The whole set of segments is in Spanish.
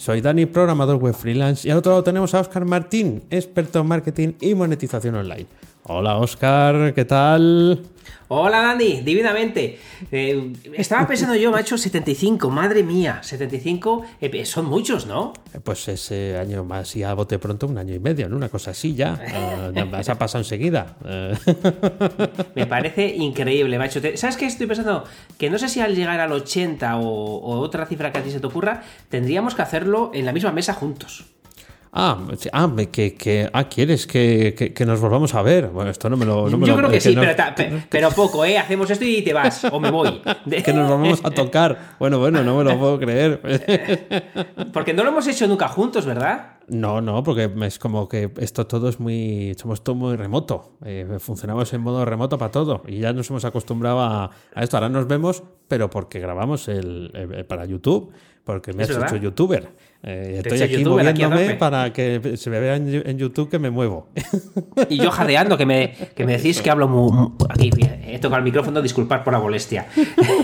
Soy Dani, programador web freelance, y al otro lado tenemos a Oscar Martín, experto en marketing y monetización online. Hola Oscar, ¿qué tal? Hola Dani, divinamente. Eh, estaba pensando yo, macho, 75, madre mía, 75 eh, son muchos, ¿no? Eh, pues ese año más, ya bote pronto, un año y medio, ¿no? Una cosa así ya. se ha pasado enseguida. Me parece increíble, macho. ¿Sabes qué estoy pensando? Que no sé si al llegar al 80 o, o otra cifra que a ti se te ocurra, tendríamos que hacerlo en la misma mesa juntos. Ah, ah que, que, ah, ¿quieres que, nos volvamos a ver? Bueno, esto no me lo. Yo creo que, sí, pero, poco, ¿eh? Hacemos esto y te vas, o me voy. que nos vamos a tocar. Bueno, bueno, no me lo puedo creer. porque no lo hemos hecho nunca juntos, ¿verdad? No, no, porque es como que esto todo es muy. Somos todo muy remoto. Eh, funcionamos en modo remoto para todo. Y ya nos hemos acostumbrado a, esto. Ahora nos vemos, pero porque grabamos el, para YouTube, porque me has hecho youtuber. Eh, estoy aquí moviéndome para que se me vea en, YouTube que me muevo. Y yo jadeando, que me, que me decís que hablo muy, Aquí, he tocado el micrófono, disculpad por la molestia.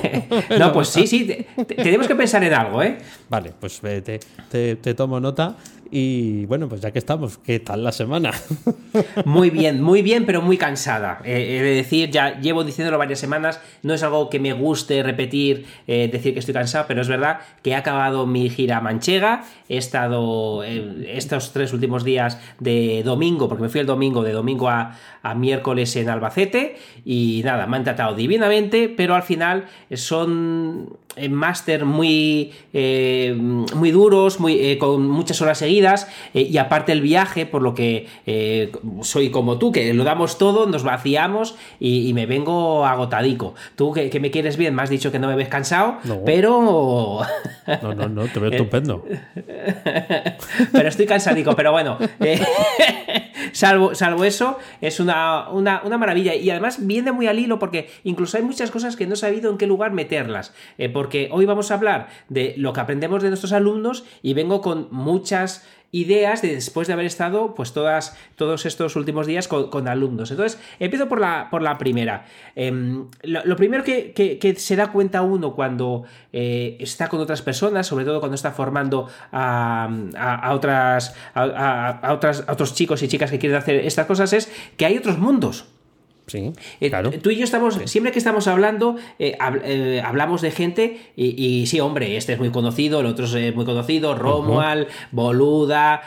no, pues sí, sí, tenemos que pensar en algo, ¿eh? Vale, pues te, te tomo nota. Y bueno, pues ya que estamos, ¿qué tal la semana? Muy bien, muy bien, pero muy cansada. Eh, he de decir, ya llevo diciéndolo varias semanas, no es algo que me guste repetir, eh, decir que estoy cansado, pero es verdad que he acabado mi gira manchega, he estado eh, estos tres últimos días de domingo, porque me fui el domingo, de domingo a, a miércoles en Albacete, y nada, me han tratado divinamente, pero al final son máster muy, muy duros, muy, con muchas horas seguidas eh, y aparte el viaje, por lo que eh, soy como tú, que lo damos todo, nos vaciamos y, me vengo agotadico. Tú que, me quieres bien, me has dicho que no me ves cansado, pero... no, no, no, te veo estupendo. pero estoy cansadico, pero bueno, eh, salvo, salvo eso, es una, una, maravilla y además viene muy al hilo porque incluso hay muchas cosas que no he sabido en qué lugar meterlas, porque hoy vamos a hablar de lo que aprendemos de nuestros alumnos y vengo con muchas ideas de después de haber estado pues todas, todos estos últimos días con, alumnos. Entonces, empiezo por la, por la primera. Em, lo, primero que, se da cuenta uno cuando eh, está con otras personas, sobre todo cuando está formando a, otras, a, otras, a otros chicos y chicas que quieren hacer estas cosas, es que hay otros mundos. Sí, eh, claro. tú y yo estamos, siempre que estamos hablando, eh, eh, hablamos de gente y, sí, hombre, este es muy conocido, el otro es muy conocido, Romual, Boluda,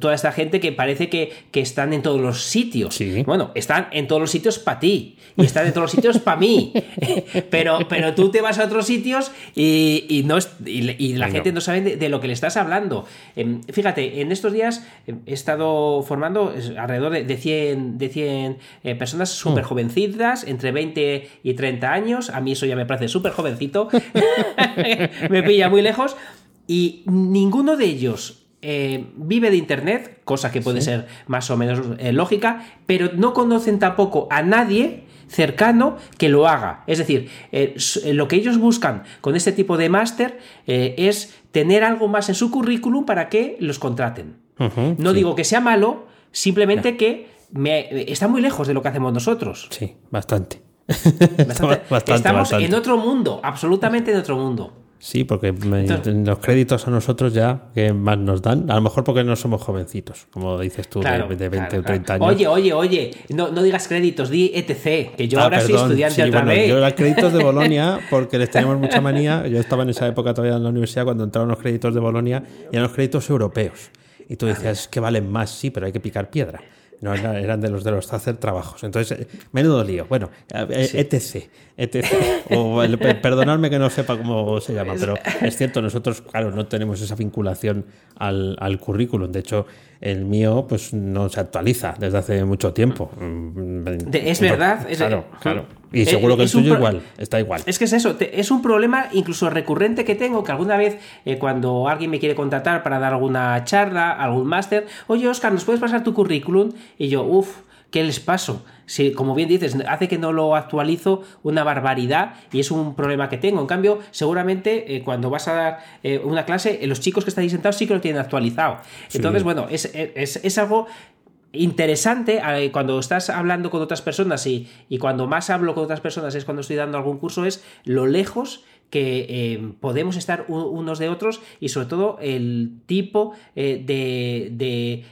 toda esta gente que parece que, que, están en todos los sitios. Sí. Bueno, están en todos los sitios para ti y están en todos los sitios para mí. pero, pero tú te vas a otros sitios y, no, y, la gente no, sabe de, lo que le estás hablando. Em, fíjate, en estos días he estado formando alrededor de, de 100, de 100 personas súper jovencitas, entre 20 y 30 años. A mí eso ya me parece súper jovencito. me pilla muy lejos. Y ninguno de ellos eh, vive de Internet, cosa que puede ser más o menos eh, lógica, pero no conocen tampoco a nadie cercano que lo haga. Es decir, eh, lo que ellos buscan con este tipo de máster es tener algo más en su currículum para que los contraten. no digo que sea malo, simplemente que está muy lejos de lo que hacemos nosotros. Sí, bastante. Estamos en otro mundo, absolutamente en otro mundo. Sí, porque los créditos a nosotros ya, que más nos dan? A lo mejor porque no somos jovencitos, como dices tú, de, 20 o 30 años. Oye, oye, oye, no, digas créditos, di ETC, que yo ah, ahora soy estudiante otra vez. Yo era créditos de Bolonia porque les teníamos mucha manía. Yo estaba en esa época todavía en la universidad cuando entraron los créditos de Bolonia y eran los créditos europeos. Y tú decías que valen más, sí, pero hay que picar piedra. No, eran de los de los hacer trabajos. Entonces, eh, menudo lío. Bueno, etc. etc. O perdonadme que no sepa cómo se llama, pero es cierto, nosotros, claro, no tenemos esa vinculación al, al currículum. De hecho, el mío pues no se actualiza desde hace mucho tiempo. Es verdad. Claro, claro. Y seguro que el tuyo igual, está igual. Es que es eso, es un problema incluso recurrente que tengo, que alguna vez eh, cuando alguien me quiere contratar para dar alguna charla, algún máster, oye Oscar, ¿nos puedes pasar tu currículum? Y yo, uff, ¿qué les paso? Si, como bien dices, hace que no lo actualizo una barbaridad y es un problema que tengo. En cambio, seguramente eh, cuando vas a dar eh, una clase, los chicos que estáis sentados sí que lo tienen actualizado. Entonces, bueno, es, es, es algo interesante eh, cuando estás hablando con otras personas y, y, cuando más hablo con otras personas es cuando estoy dando algún curso es lo lejos que eh, podemos estar unos de otros y sobre todo el tipo eh, de,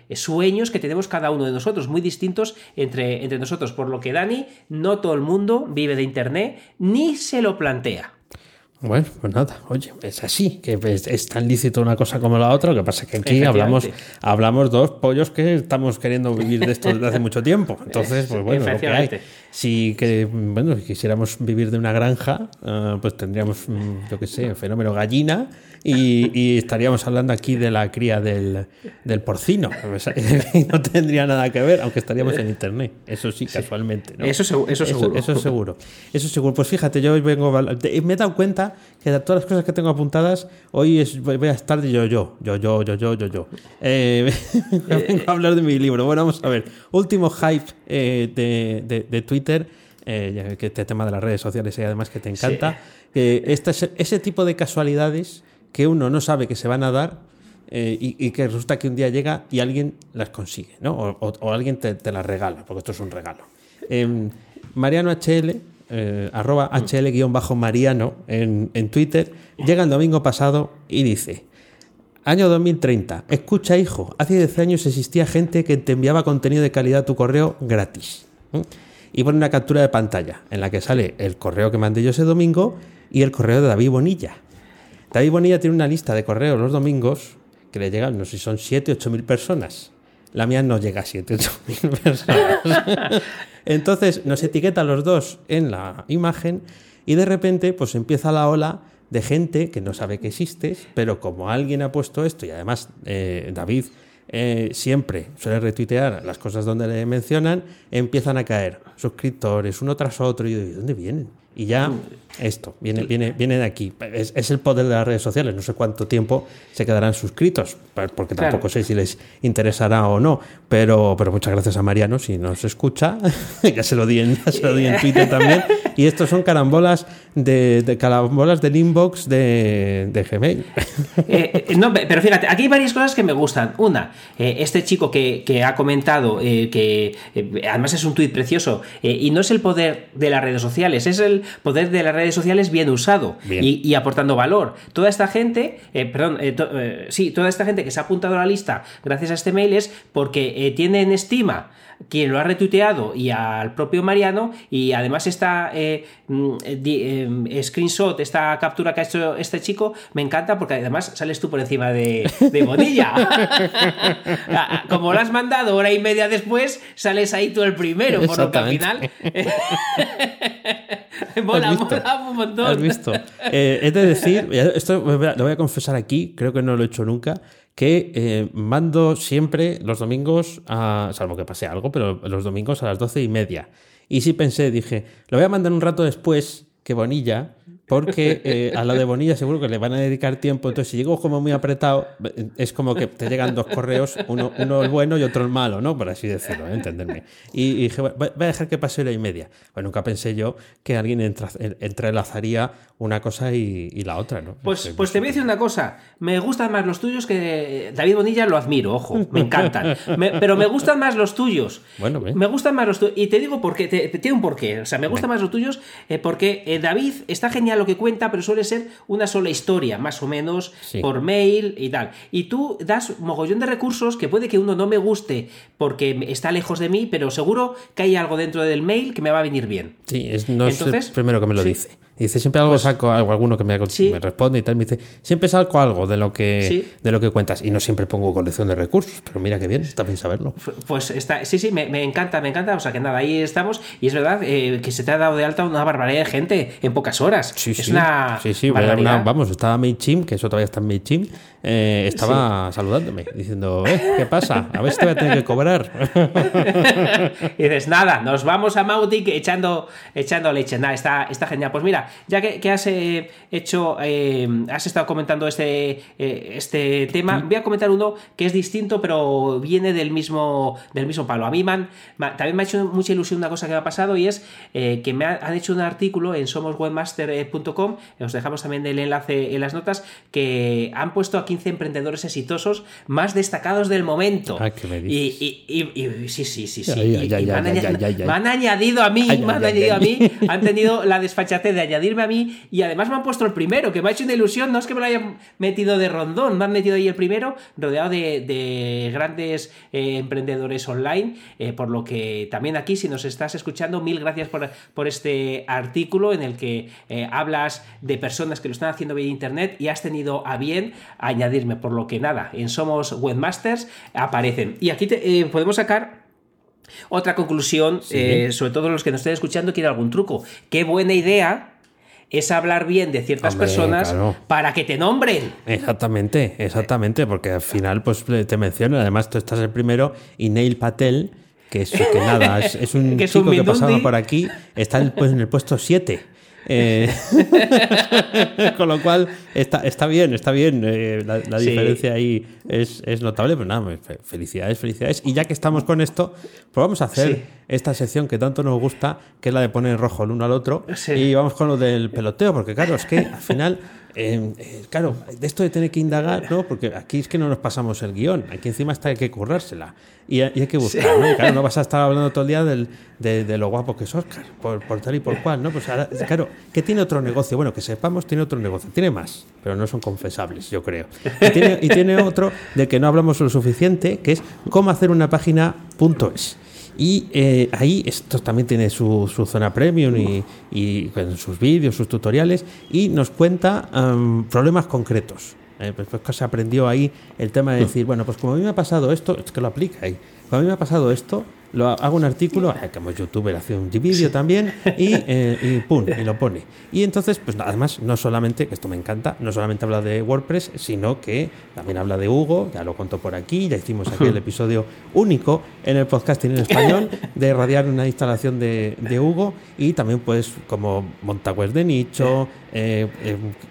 de, sueños que tenemos cada uno de nosotros, muy distintos entre, entre nosotros, por lo que Dani, no todo el mundo vive de Internet ni se lo plantea. Bueno, pues nada, oye, es así, que es, tan lícito una cosa como la otra, lo que pasa es que aquí hablamos, hablamos dos pollos que estamos queriendo vivir de esto desde hace mucho tiempo. Entonces, pues bueno, lo que hay. Si que, bueno, quisiéramos vivir de una granja, eh, pues tendríamos, mm, yo qué sé, fenómeno gallina y, estaríamos hablando aquí de la cría del, del porcino. no tendría nada que ver, aunque estaríamos en internet. Eso sí, casualmente. Eso, eso, eso, seguro. Eso, es seguro. Eso seguro. Pues fíjate, yo hoy vengo. Me he dado cuenta que de todas las cosas que tengo apuntadas, hoy es, voy a estar de yo, yo, yo, yo, yo, yo, yo, yo. Eh, vengo a hablar de mi libro. Bueno, vamos a ver. Último hype eh, de, de, de, Twitter. Eh, que este tema de las redes sociales y además que te encanta. Que este, ese tipo de casualidades que uno no sabe que se van a dar eh, y, que resulta que un día llega y alguien las consigue, ¿no? O, alguien te, las regala, porque esto es un regalo. Em, Mariano eh, arroba HL-Mariano en, en Twitter, llega el domingo pasado y dice... Año 2030. Escucha, hijo, hace 10 años existía gente que te enviaba contenido de calidad a tu correo gratis. Y pone una captura de pantalla en la que sale el correo que mandé yo ese domingo y el correo de David Bonilla. David Bonilla tiene una lista de correos los domingos que le llegan, no sé si son 7, 8 mil personas. La mía no llega a 7, 8 mil personas. Entonces nos etiqueta los dos en la imagen y de repente pues empieza la ola de gente que no sabe que existes, pero como alguien ha puesto esto y además eh, David eh, siempre suele retuitear las cosas donde le mencionan, empiezan a caer suscriptores uno tras otro y yo, ¿de dónde vienen? Y ya esto, viene, viene, viene de aquí. Es, el poder de las redes sociales. No sé cuánto tiempo se quedarán suscritos, porque tampoco sé si les interesará o no. Pero, pero muchas gracias a Mariano si nos escucha. ya, se lo di en, se lo di en Twitter también. Y estos son carambolas de, de carambolas del inbox de, de Gmail. Eh, eh, no, pero fíjate, aquí hay varias cosas que me gustan. Una, eh, este chico que, que ha comentado que además es un tuit precioso y no es el poder de las redes sociales, es el poder de las redes sociales bien usado Y, aportando valor. Toda esta gente, eh, perdón, eh, eh, sí, toda esta gente que se ha apuntado a la lista gracias a este mail es porque tiene en estima quien lo ha retuiteado y al propio Mariano y además esta mm, screenshot, esta captura que ha hecho este chico me encanta porque además sales tú por encima de, de Bonilla. Como lo has mandado hora y media después, sales ahí tú el primero, por lo que al final... mola, mola un montón. ¿Has visto? Eh, es de decir, esto lo voy a confesar aquí, creo que no lo he hecho nunca, que eh, mando siempre los domingos, a, salvo que pase algo, pero los domingos a las doce y media. Y sí pensé, dije, lo voy a mandar un rato después que Bonilla, porque eh, a lo de Bonilla seguro que le van a dedicar tiempo. Entonces, si llego como muy apretado, es como que te llegan dos correos, uno, uno el bueno y otro el malo, ¿no? Por así decirlo, ¿eh? entenderme. Y, dije, voy a dejar que pase hora y media. Bueno, nunca pensé yo que alguien entrelazaría una cosa y, la otra, ¿no? Pues, pues te voy a decir una cosa. Me gustan más los tuyos que David Bonilla lo admiro, ojo, me encantan. pero me gustan más los tuyos. Bueno, me gustan más los tuyos. Y te digo por qué, te, tiene un porqué. O sea, me gustan más los tuyos eh, porque David está genial lo que cuenta, pero suele ser una sola historia, más o menos, por mail y tal. Y tú das mogollón de recursos que puede que uno no me guste porque está lejos de mí, pero seguro que hay algo dentro del mail que me va a venir bien. Sí, es, no es el primero que me lo dice. Dice, siempre algo pues saco algo, alguno que me, me, responde y tal, me dice, siempre saco algo de lo que de lo que cuentas. Y no siempre pongo colección de recursos, pero mira qué bien, está bien saberlo. Pues está, sí, sí, me, encanta, me encanta. O sea que nada, ahí estamos. Y es verdad eh, que se te ha dado de alta una barbaridad de gente en pocas horas. Sí, es una sí, sí, vamos, estaba MailChimp, que eso todavía está en MailChimp, eh, estaba saludándome, diciendo, eh, ¿qué pasa? A ver si te voy a tener que cobrar. y dices, nada, nos vamos a Mautic echando, echando leche. Nada, está, está genial. Pues mira, ya que, has eh, hecho, eh, has estado comentando este, este tema, voy a comentar uno que es distinto, pero viene del mismo, del mismo palo. A mí man, también me ha hecho mucha ilusión una cosa que me ha pasado y es que me han hecho un artículo en somoswebmaster.com, os dejamos también el enlace en las notas, que han puesto a 15 emprendedores exitosos más destacados del momento. Ah, ¿qué me dices? Y, y, sí, sí, sí, sí. me han añadido a mí, me han añadido a mí, han tenido la desfachatez de añadirme a mí y además me han puesto el primero, que me ha hecho una ilusión, no es que me lo hayan metido de rondón, me han metido ahí el primero, rodeado de, grandes eh, emprendedores online, eh, por lo que también aquí, si nos estás escuchando, mil gracias por, por este artículo en el que eh, hablas de personas que lo están haciendo bien internet y has tenido a bien añadirme, por lo que nada, en Somos Webmasters aparecen. Y aquí eh, podemos sacar otra conclusión, eh, sobre todo los que nos estén escuchando, quieren algún truco. Qué buena idea es hablar bien de ciertas personas para que te nombren. Exactamente, exactamente, porque al final pues te menciono, además tú estás el primero y Neil Patel, que es que nada, es, un chico que pasaba por aquí, está en el, pues, en el puesto 7. Eh, con lo cual, está, está bien, está bien. Eh, la, diferencia ahí es, notable, pero nada, felicidades, felicidades. Y ya que estamos con esto, pues vamos a hacer esta sección que tanto nos gusta, que es la de poner rojo el uno al otro. Y vamos con lo del peloteo, porque claro, es que al final eh, eh, claro, de esto de tener que indagar, ¿no? Porque aquí es que no nos pasamos el guion, aquí encima está hay que currársela y, hay que buscar, ¿no? claro, no vas a estar hablando todo el día del, de, lo guapo que es Oscar, por, tal y por cual, ¿no? Pues ahora, claro, que tiene otro negocio, bueno, que sepamos, tiene otro negocio, tiene más, pero no son confesables, yo creo. Y tiene, y tiene otro de que no hablamos lo suficiente, que es cómo hacer una página punto es. Y eh, ahí esto también tiene su, zona premium y, y sus vídeos, sus tutoriales, y nos cuenta problemas concretos. Eh, pues, pues, se aprendió ahí el tema de decir, bueno, pues como a mí me ha pasado esto, es que lo aplica ahí. Como a mí me ha pasado esto, lo hago un artículo, eh, como youtuber hace un vídeo también, y, eh, y, pum, y lo pone. Y entonces, pues además, no solamente, que esto me encanta, no solamente habla de WordPress, sino que también habla de Hugo, ya lo contó por aquí, ya hicimos aquí el episodio único en el podcasting en español de radiar una instalación de, de Hugo y también pues como monta de nicho, eh,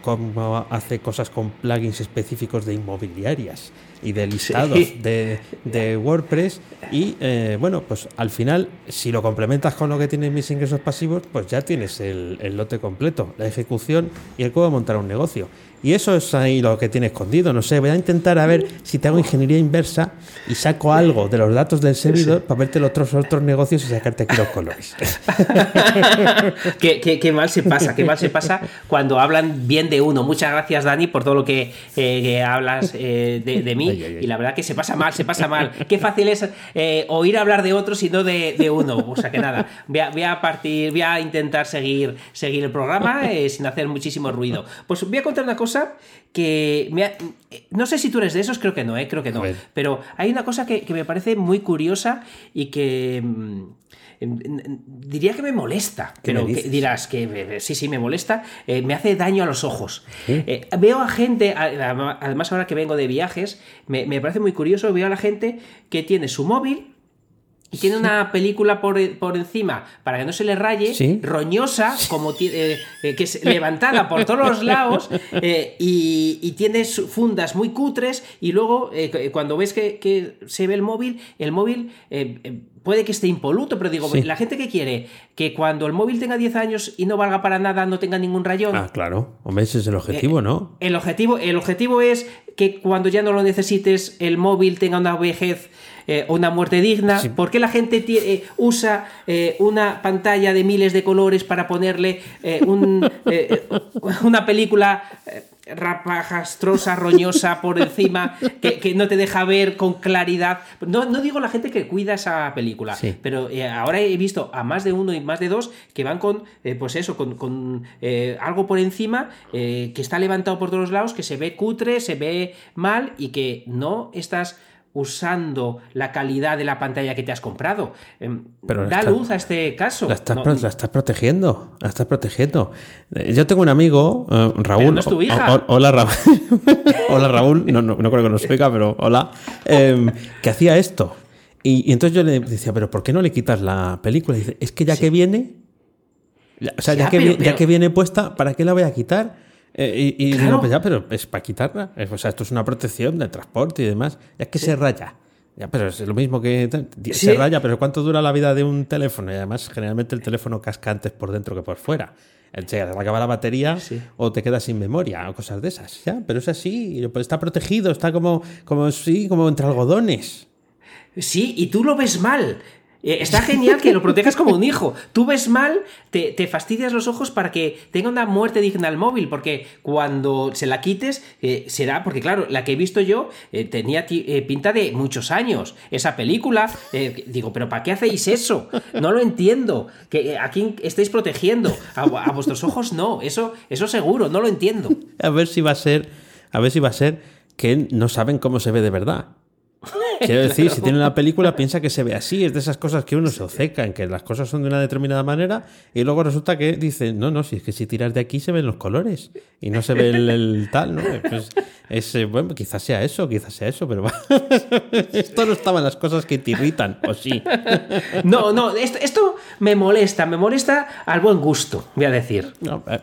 cómo hace cosas con plugins específicos de inmobiliarias y de listados de, de, WordPress. Y eh, bueno, pues al final, si lo complementas con lo que tienen mis ingresos pasivos, pues ya tienes el, el lote completo, la ejecución y el cómo montar un negocio. Y eso es ahí lo que tiene escondido. No sé, voy a intentar a ver si te hago ingeniería inversa y saco algo de los datos del servidor para verte los otros, otros negocios y sacarte aquí los colores. qué, mal se pasa, qué mal se pasa cuando hablan bien de uno. Muchas gracias, Dani, por todo lo que, eh, hablas eh, de, mí. Y la verdad que se pasa mal, se pasa mal. Qué fácil es eh, oír hablar de otros y no de, uno. O sea que nada, voy a, partir, voy a intentar seguir, seguir el programa sin hacer muchísimo ruido. Pues voy a contar una cosa que no sé si tú eres de esos, creo que no, ¿eh? creo que no. Pero hay una cosa que, me parece muy curiosa y que mm, diría que me molesta, pero dirás que sí, sí, me molesta, eh, me hace daño a los ojos. Eh, veo a gente, además ahora que vengo de viajes, me, me, parece muy curioso, veo a la gente que tiene su móvil y tiene una película por, encima para que no se le raye, roñosa, como eh, eh, que es levantada por todos los lados eh, y, tiene fundas muy cutres y luego cuando ves que, se ve el móvil, el móvil puede que esté impoluto, pero digo, la gente que quiere que cuando el móvil tenga 10 años y no valga para nada, no tenga ningún rayón. Ah, claro. Hombre, ese es el objetivo, ¿no? El objetivo, el objetivo es que cuando ya no lo necesites, el móvil tenga una vejez eh, una muerte digna? ¿Por qué la gente eh, usa eh, una pantalla de miles de colores para ponerle una película rapajastrosa, roñosa por encima, que, no te deja ver con claridad. No, no digo la gente que cuida esa película, pero ahora he visto a más de uno y más de dos que van con, pues eso, con, algo por encima que está levantado por todos lados, que se ve cutre, se ve mal y que no estás usando la calidad de la pantalla que te has comprado. Em, Pero da está- luz a este caso. La estás, No- pro- la estás protegiendo, la estás protegiendo. Eh, Yo tengo un amigo, eh, Raúl. no es tu hija. o- hola, Raúl. hola, Raúl. No, no, no creo que nos oiga, pero hola. Em, que hacía esto. Y, y entonces yo le decía, pero ¿por qué no le quitas la película? Y dice, es que ya que viene, ya- o sea, ya, Ya, que, pero- ya que viene puesta, ¿para qué la voy a quitar? Eh, y y Claro. digo, pues ya, pero es para quitarla. O sea, esto es una protección del transporte y demás. Ya es que se raya. Ya, pero es lo mismo que Sí. se raya, pero ¿cuánto dura la vida de un teléfono? Y además, generalmente el teléfono casca antes por dentro que por fuera. Se acaba la batería Sí. o te quedas sin memoria o cosas de esas. Ya, pero es así, pues, está protegido, está como, como sí, como entre algodones. Sí, y tú lo ves mal. Eh, Está genial que lo protejas como un hijo. Tú ves mal, te, te fastidias los ojos para que tenga una muerte digna al móvil, porque cuando se la quites, eh, será, porque claro, la que he visto yo eh, tenía pinta de muchos años. Esa película, digo, pero ¿para qué hacéis eso? No lo entiendo. Que, ¿A quién estáis protegiendo? A, a vuestros ojos no, eso, eso seguro, no lo entiendo. A ver si va a ser, a ver si va a ser que no saben cómo se ve de verdad. Quiero decir, si tiene la película, piensa que se ve así. Es de esas cosas que uno se obceca en que las cosas son de una determinada manera y luego resulta que dice, no, no, si es que si tiras de aquí se ven los colores y no se ve el, el tal, ¿no? Pues es, eh, bueno, quizás sea eso, quizás sea eso, pero esto no estaban las cosas que te irritan, o sí. No, no, esto, esto me molesta, me molesta al buen gusto, voy a decir. No, eh,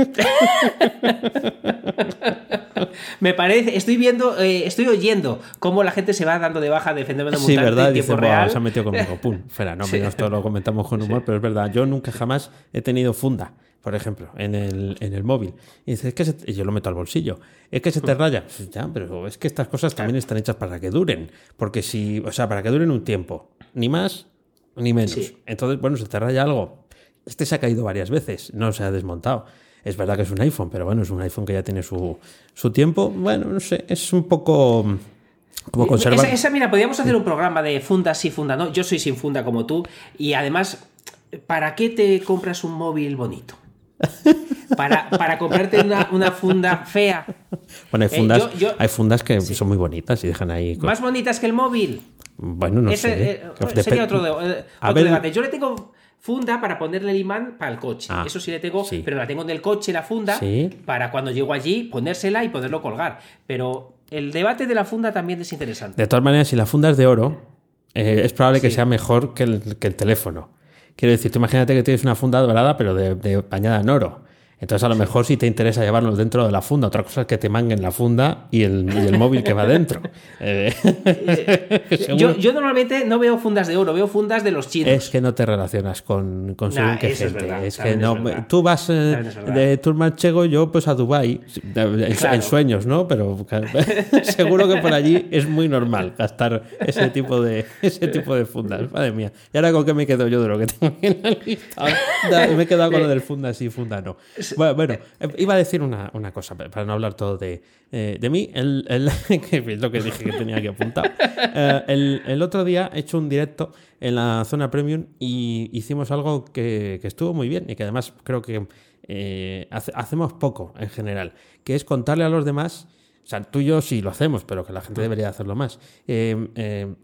Me parece, estoy viendo, eh, estoy oyendo cómo la gente se va dando de baja del fenómeno Sí, mutante verdad, en dice, tiempo "Buah, real. se ha metido conmigo, pum, fuera, no, Sí. esto lo comentamos con humor, pero es verdad, yo nunca jamás he tenido funda, por ejemplo, en el, en el móvil. Y dice, es que se- yo lo meto al bolsillo, es que se te raya. Ya, pero es que estas cosas también están hechas para que duren, porque si, o sea, para que duren un tiempo, ni más ni menos. Sí. Entonces, bueno, se te raya algo. Este se ha caído varias veces, no se ha desmontado. Es verdad que es un iPhone, pero bueno, es un iPhone que ya tiene su, su tiempo. Bueno, no sé, es un poco como conservar. Esa, esa, mira, podríamos hacer un programa de funda sí, funda no. Yo soy sin funda como tú. Y además, ¿para qué te compras un móvil bonito? Para, para comprarte una, una funda fea. Bueno, hay Eh, fundas, yo- yo- hay fundas que son muy bonitas y dejan ahí. Más bonitas que el móvil. Bueno, no Ese, sé. eh, Dep- sería otro, de- eh, A otro ver- debate. Yo le tengo funda para ponerle el imán para el coche. Ah, Eso sí le tengo, sí. pero la tengo en el coche, la funda, Sí. para cuando llego allí ponérsela y poderlo colgar. Pero el debate de la funda también es interesante. De todas maneras, si la funda es de oro, eh, es probable que Sí. sea mejor que el, que el teléfono. Quiero decir, tú imagínate que tienes una funda dorada, pero de, de bañada en oro. Entonces, a lo mejor sí te interesa llevarlo dentro de la funda. Otra cosa es que te manguen la funda y el, y el móvil que va dentro. Eh, Yo, yo normalmente no veo fundas de oro, veo fundas de los chinos. Es que no te relacionas con, con Nah, según qué es gente. verdad, es que no. es. Tú vas eh, de tour manchego, yo pues a Dubai en, sueños, ¿no? Pero seguro que por allí es muy normal gastar ese tipo de ese tipo de fundas. Madre mía. ¿Y ahora con qué me quedo yo de lo que tengo en listado? Da- Me he quedado con lo del funda sí, funda no. Bueno, bueno, eh, iba a decir una, una cosa, para no hablar todo de, eh, de mí, el, el- es lo que dije que tenía que apuntar. Eh, el, el otro día he hecho un directo en la zona premium y hicimos algo que, que estuvo muy bien y que además creo que eh, hace- hacemos poco en general, que es contarle a los demás, o sea, tú y yo sí lo hacemos, pero que la gente debería hacerlo más. Eh, eh,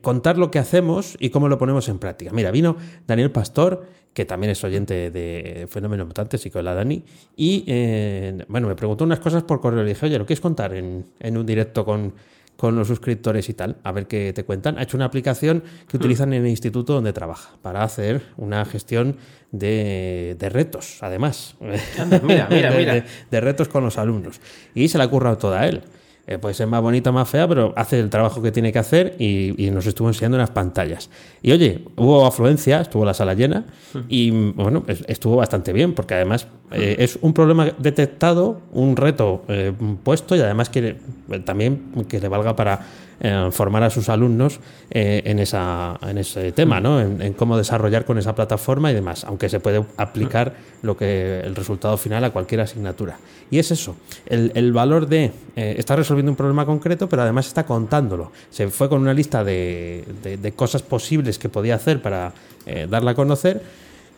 contar lo que hacemos y cómo lo ponemos en práctica. Mira, vino Daniel Pastor, que también es oyente de Fenómeno Mutante, sí que la Dani, y eh, bueno, me preguntó unas cosas por correo. Le dije, oye, ¿lo quieres contar en, en un directo con, con los suscriptores y tal? A ver qué te cuentan. Ha hecho una aplicación que utilizan en el instituto donde trabaja para hacer una gestión de, de retos, además. Mira, mira, de, mira. de- de retos con los alumnos. Y se la ha currado toda a él. Eh, puede ser más bonita, más fea, pero hace el trabajo que tiene que hacer y, y nos estuvo enseñando unas pantallas. Y oye, hubo afluencia, estuvo la sala llena y bueno, es- estuvo bastante bien porque además eh, es un problema detectado, un reto eh, puesto y además que eh, también que le valga para eh, formar a sus alumnos en, esa, en ese tema, ¿no? En, cómo desarrollar con esa plataforma y demás, aunque se puede aplicar lo que el resultado final a cualquier asignatura. Y es eso, el, el valor de está resolviendo un problema concreto, pero además está contándolo. Se fue con una lista de, de- de cosas posibles que podía hacer para darla a conocer.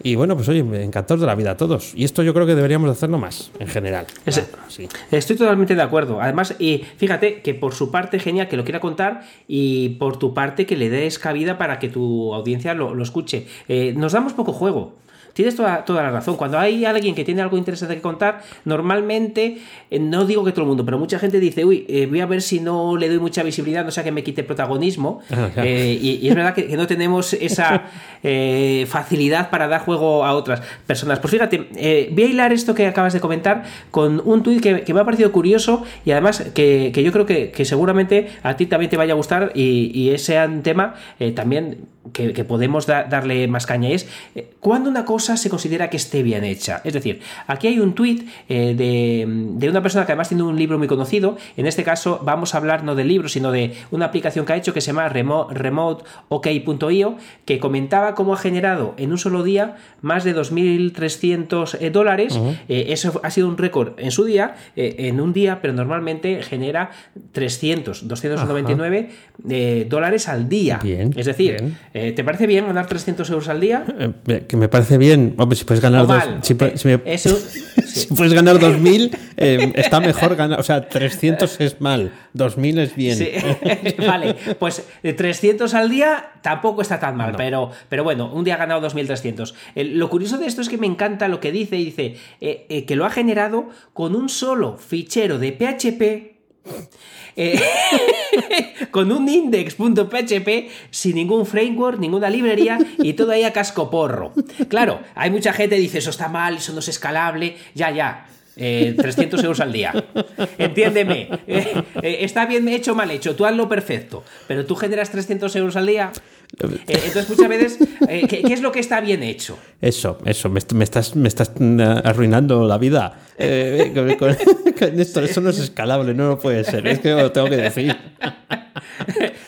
Y bueno, pues oye, encantados de la vida a todos. Y esto yo creo que deberíamos hacerlo más, en general. Es- sí. Estoy totalmente de acuerdo. Además, y fíjate que por su parte, genial que lo quiera contar y por tu parte que le des cabida para que tu audiencia lo, lo escuche. Eh, nos damos poco juego. Tienes toda, toda la razón. Cuando hay alguien que tiene algo interesante que contar, normalmente, eh, no digo que todo el mundo, pero mucha gente dice, uy, eh, voy a ver si no le doy mucha visibilidad, no sea que me quite protagonismo. Ah. Eh, y, y es verdad que, que no tenemos esa eh, facilidad para dar juego a otras personas. Pues fíjate, voy a hilar esto que acabas de comentar con un tuit que, que me ha parecido curioso y además que, que yo creo que, que seguramente a ti también te vaya a gustar y, y ese tema también que, que podemos da- darle más caña. Es cuando una cosa se considera que esté bien hecha. Es decir, aquí hay un tuit eh, de, de una persona que además tiene un libro muy conocido. En este caso vamos a hablar no del libro, sino de una aplicación que ha hecho que se llama remo- remoteok.io, que comentaba cómo ha generado en un solo día más de 2.300 eh, dólares. Eh, eso ha sido un récord en su día, eh, en un día, pero normalmente genera 300, 299 eh, dólares al día. Bien, es decir, bien. ¿te parece bien ganar 300 euros al día? Que me parece bien. Hombre, si puedes ganar O dos. Si, Eh, si me- es un- si puedes ganar 2000, eh, está mejor ganar. O sea, 300 es mal, 2000 es bien. Sí, vale, pues de 300 al día tampoco está tan mal, pero, pero bueno, un día ha ganado 2300. El- lo curioso de esto es que me encanta lo que dice, dice eh, eh, que lo ha generado con un solo fichero de PHP. Eh, con un index.php sin ningún framework, ninguna librería y todo ahí a cascoporro. Claro, hay mucha gente que dice eso está mal, eso no es escalable, ya, ya. eh, 300 euros al día. Entiéndeme. eh, eh, está bien hecho mal hecho. Tú hazlo perfecto. Pero tú generas 300 euros al día. Eh, entonces, muchas veces, eh, ¿qué, qué es lo que está bien hecho? Eso, eso, me, est- me estás, me estás mm, arruinando la vida. Eh, con, con- con esto, eso no es escalable, no lo puede ser. Es que lo tengo que decir.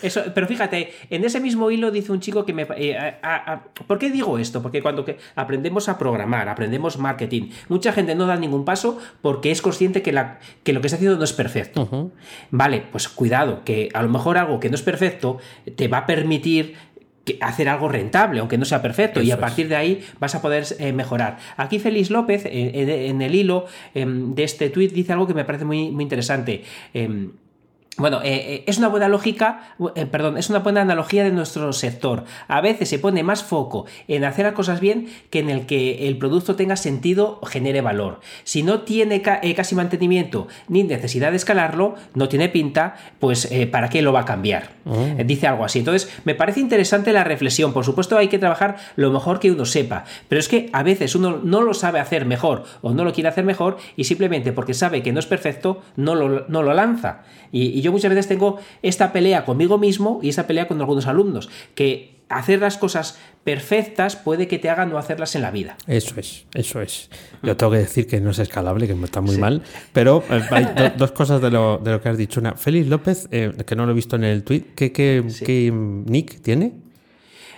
Eso, pero fíjate, en ese mismo hilo dice un chico que me... eh, a- a- a- ¿Por qué digo esto? Porque cuando que aprendemos a programar, aprendemos marketing, mucha gente no da ningún paso porque es consciente que, la, que lo que está haciendo no es perfecto. Vale, pues cuidado, que a lo mejor algo que no es perfecto te va a permitir que- hacer algo rentable, aunque no sea perfecto, y a es. partir de ahí vas a poder eh, mejorar. Aquí Félix López, en, en- en el hilo em, de este tuit, dice algo que me parece muy, muy interesante. Bueno, eh, eh, es una buena lógica, eh, perdón, es una buena analogía de nuestro sector. A veces se pone más foco en hacer las cosas bien que en el que el producto tenga sentido o genere valor. Si no tiene ca- eh, casi mantenimiento ni necesidad de escalarlo, no tiene pinta, pues ¿para qué lo va a cambiar? Eh, dice algo así. Entonces, me parece interesante la reflexión. Por supuesto, hay que trabajar lo mejor que uno sepa, pero es que a veces uno no lo sabe hacer mejor o no lo quiere hacer mejor y simplemente porque sabe que no es perfecto, no lo, no lo lanza. Y, y yo muchas veces tengo esta pelea conmigo mismo y esta pelea con algunos alumnos, que hacer las cosas perfectas puede que te hagan no hacerlas en la vida. Eso es, eso es. Yo tengo que decir que no es escalable, que está muy mal, pero eh, hay do- dos cosas de lo, de lo que has dicho. Una, Félix López, eh, que no lo he visto en el tweet, ¿qué, qué, qué nick tiene?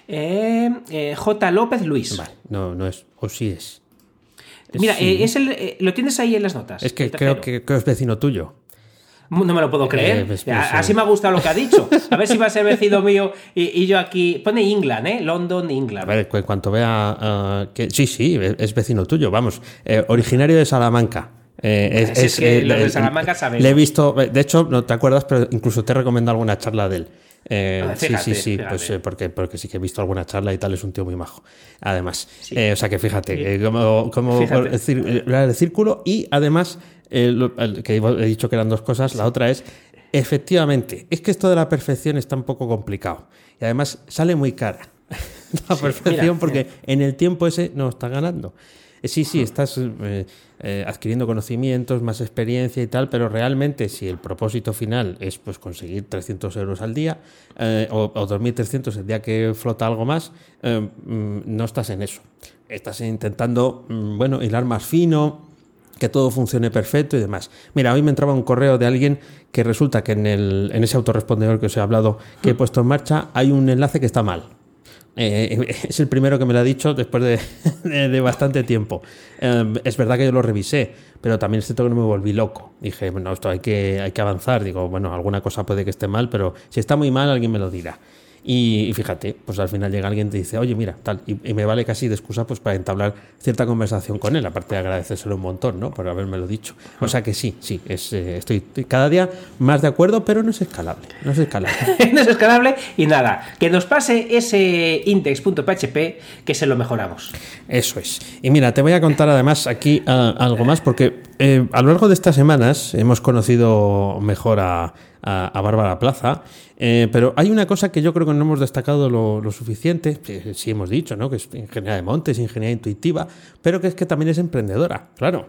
Eh, eh, J. López Luis. Vale, no, no es, o sí es. Mira, Sí. es el, lo tienes ahí en las notas. Es que creo que es vecino tuyo. No me lo puedo creer. Eh, pues, pues, A- eh. Así me ha gustado lo que ha dicho. A ver si va a ser vecino mío y, y yo aquí. Pone England, ¿eh? London, A England. ver, cu- en cuanto vea ah, que sí, sí, es vecino tuyo, vamos, Eh, originario de Salamanca. Eh, Si es que los de Salamanca saben. Le he visto, eh, de hecho, no te acuerdas, pero incluso te he recomendado alguna charla de él. Eh, Ah, sí, fíjate, sí, sí, fíjate. pues eh, porque, porque sí que he visto alguna charla y tal, es un tío muy majo. Además, Eh, o sea que fíjate, como, como Fíjate. el círculo y además, lo- el- que he dicho que eran dos cosas, la otra es, efectivamente, es que esto de la perfección está un poco complicado y además sale muy cara. la perfección mira, porque en el tiempo ese no está ganando. Sí, sí, estás eh, eh, adquiriendo conocimientos, más experiencia y tal, pero realmente si el propósito final es pues conseguir 300 euros al día eh, o, o 2.300 el día que flota algo más, eh, mm, no estás en eso. Estás intentando, mm, bueno, hilar más fino, que todo funcione perfecto y demás. Mira, hoy me entraba un correo de alguien que resulta que en, el, en ese autorrespondedor que os he hablado, que he puesto en marcha, hay un enlace que está mal. Eh, es el primero que me lo ha dicho después de, bastante tiempo. Eh, es verdad que yo lo revisé, pero también es cierto que no me volví loco. Dije, bueno, esto hay que, hay que avanzar. Digo, bueno, alguna cosa puede que esté mal, pero si está muy mal, alguien me lo dirá. Y, fíjate, pues al final llega alguien y te dice, oye, mira, tal, y, me vale casi de excusa pues para entablar cierta conversación con él, aparte de agradecérselo un montón, ¿no? Por haberme dicho. O sea que sí, sí, es, eh, estoy, cada día más de acuerdo, pero no es escalable. No es escalable. no es escalable y nada, que nos pase ese index.php que se lo mejoramos. Eso es. Y mira, te voy a contar además aquí ah, algo más, porque eh, a lo largo de estas semanas hemos conocido mejor a, a, Bárbara Plaza, eh, pero hay una cosa que yo creo que no hemos destacado lo, suficiente, sí hemos dicho, ¿no? que es ingeniería de montes, ingeniería intuitiva, pero que es que también es emprendedora, claro.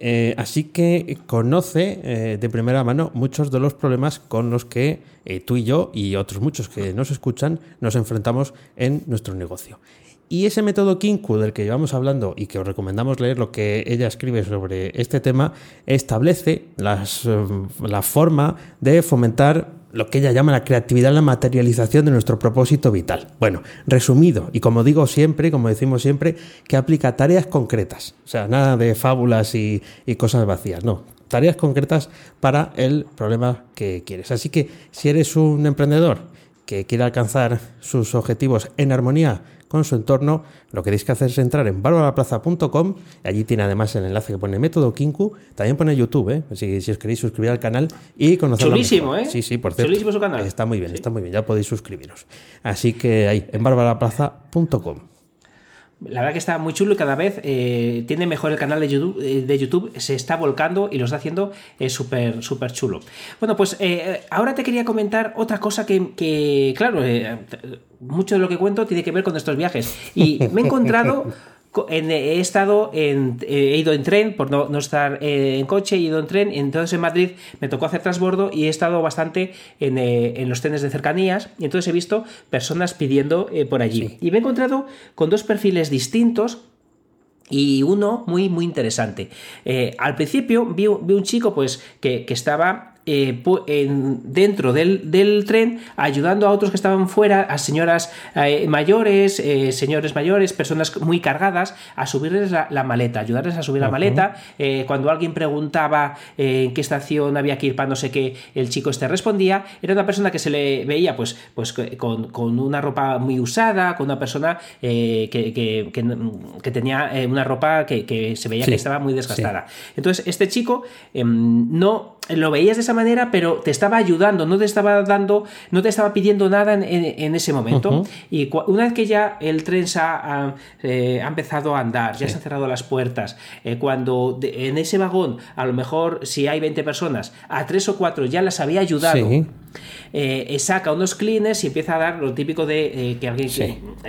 Eh, así que conoce de primera mano muchos de los problemas con los que tú y yo y otros muchos que nos escuchan nos enfrentamos en nuestro negocio. Y ese método Kinku del que llevamos hablando y que os recomendamos leer lo que ella escribe sobre este tema, establece las, eh, la forma de fomentar lo que ella llama la creatividad, la materialización de nuestro propósito vital. Bueno, resumido, y como digo siempre, como decimos siempre, que aplica tareas concretas. O sea, nada de fábulas y, y cosas vacías, no. Tareas concretas para el problema que quieres. Así que si eres un emprendedor que quiere alcanzar sus objetivos en armonía con su entorno, lo que tenéis que hacer es entrar en barbaraplaza.com. Allí tiene además el enlace que pone método Kinku. También pone YouTube, ¿eh? si, si, os queréis suscribir al canal y conocerlo. Chulísimo, ¿eh? Sí, sí, por cierto. Chulísimo su canal. Está muy bien, está muy bien. Ya podéis suscribiros. Así que ahí, en barbaraplaza.com. La verdad que está muy chulo y cada vez eh, tiene mejor el canal de YouTube, eh, de YouTube, se está volcando y lo está haciendo eh, súper súper chulo. Bueno, pues ahora te quería comentar otra cosa que, que claro, mucho de lo que cuento tiene que ver con estos viajes. Y me he encontrado he estado en, he ido en tren por no, estar eh, en coche, he ido en tren, entonces en Madrid me tocó hacer transbordo y he estado bastante en, eh, los trenes de cercanías y entonces he visto personas pidiendo eh, por allí. Y me he encontrado con dos perfiles distintos y uno muy muy interesante. al principio vi, un chico pues que, que estaba eh, dentro del, tren ayudando a otros que estaban fuera, a señoras eh, mayores, eh, señores mayores, personas muy cargadas, a subirles la, maleta, ayudarles a subir la maleta. cuando alguien preguntaba en qué estación había que ir para no sé qué, el chico este respondía. Era una persona que se le veía pues, pues con, una ropa muy usada, con una persona que, que, tenía una ropa que, se veía que estaba muy desgastada. Entonces, este chico em, no lo veías de esa manera, pero te estaba ayudando, no te estaba dando, no te estaba pidiendo nada en, ese momento. Y una vez que ya el tren ha, eh, ha empezado a andar, ya se han cerrado las puertas, eh, cuando en ese vagón, a lo mejor si hay 20 personas, a tres o cuatro ya las había ayudado. Eh, saca unos clines y empieza a dar lo típico de que alguien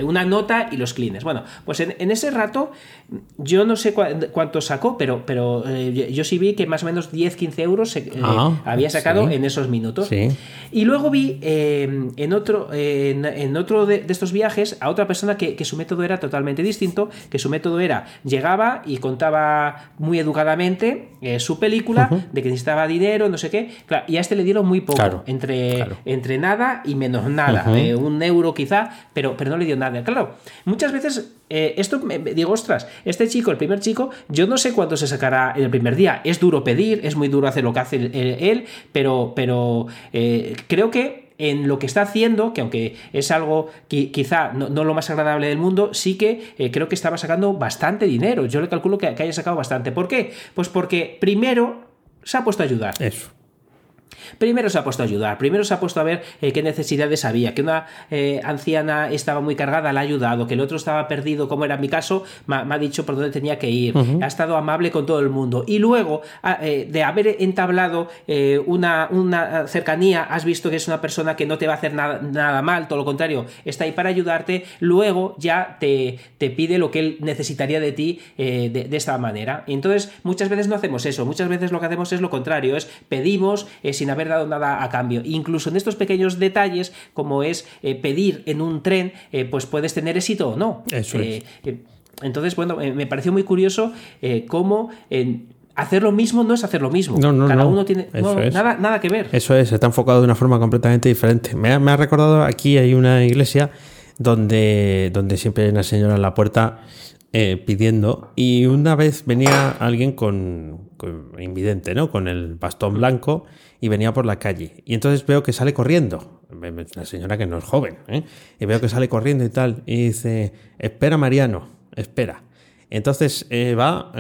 una nota y los clines. Bueno, pues en, ese rato yo no sé cuánto sacó, pero, pero yo sí vi que más o menos 10-15 euros Ah, había sacado en esos minutos. Y luego vi en otro, en, otro de, estos viajes a otra persona que, su método era totalmente distinto, que su método era, llegaba y contaba muy educadamente eh, su película, de que necesitaba dinero, no sé qué, y a este le dieron muy poco, entre, entre nada y menos nada, eh, un euro quizá, pero, pero no le dio nada. Claro, muchas veces eh, esto me, digo, ostras, este chico, el primer chico, yo no sé cuánto se sacará en el primer día. Es duro pedir, es muy duro hacer lo que hace él, pero, pero eh, creo que en lo que está haciendo, que aunque es algo quizá no, lo más agradable del mundo, sí que eh, creo que estaba sacando bastante dinero. Yo le calculo que, que haya sacado bastante. ¿Por qué? Pues porque primero se ha puesto a ayudar. Eso. Primero se ha puesto a ayudar, primero se ha puesto a ver eh, qué necesidades había, que una eh, anciana estaba muy cargada, la ha ayudado, que el otro estaba perdido, como era mi caso, me, ha dicho por dónde tenía que ir, ha estado amable con todo el mundo. Y luego, eh, de haber entablado una, una, cercanía, has visto que es una persona que no te va a hacer nada, nada mal, todo lo contrario, está ahí para ayudarte, luego ya te, te pide lo que él necesitaría de ti de, de, esta manera. Entonces, muchas veces no hacemos eso, muchas veces lo que hacemos es lo contrario, es pedimos sin haber dado nada a cambio. Incluso en estos pequeños detalles, como es eh, pedir en un tren, eh, pues puedes tener éxito o no. Eso es. Eh, entonces, bueno, me pareció muy curioso cómo hacer lo mismo no es hacer lo mismo. No, no, Cada uno tiene nada, nada que ver. Eso es, está enfocado de una forma completamente diferente. Me ha, me ha, recordado aquí hay una iglesia donde, donde siempre hay una señora en la puerta pidiendo y una vez venía alguien con, con, invidente, ¿no? Con el bastón blanco y venía por la calle. Y entonces veo que sale corriendo. Una señora que no es joven. ¿eh? Y veo que sale corriendo y tal. Y dice, espera Mariano, espera. Entonces eh, va,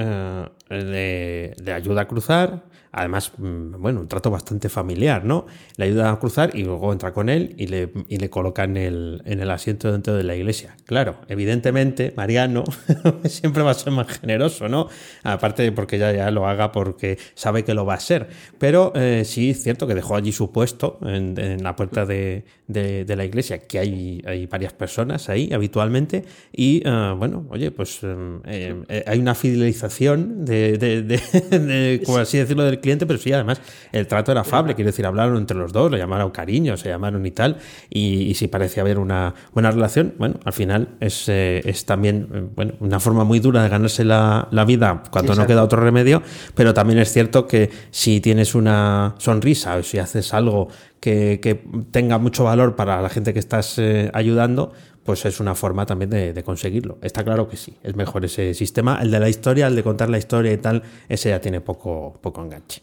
eh, le, ayuda a cruzar, además, mm, bueno, un trato bastante familiar, ¿no? Le ayuda a cruzar y luego entra con él y le, y le coloca en el, en el asiento dentro de la iglesia. Claro, evidentemente, Mariano siempre va a ser más generoso, ¿no? Aparte de porque ya, ya lo haga porque sabe que lo va a ser. Pero eh, sí es cierto que dejó allí su puesto en, la puerta de, de, la iglesia, que hay, hay varias personas ahí habitualmente. Y eh, bueno, oye, pues eh, hay una fidelización de, de, como así decirlo, del cliente, pero sí, además, el trato era afable, quiero decir, hablaron entre los dos, lo llamaron cariño, se llamaron y tal, y, si parece haber una buena relación, bueno, al final es, eh, es también eh, bueno, una forma muy dura de ganarse la, vida cuando no queda otro remedio, pero también es cierto que si tienes una sonrisa o si haces algo que, que tenga mucho valor para la gente que estás eh, ayudando, pues es una forma también de, conseguirlo. Está claro que sí, es mejor ese sistema. El de la historia, el de contar la historia y tal, ese ya tiene poco, poco enganche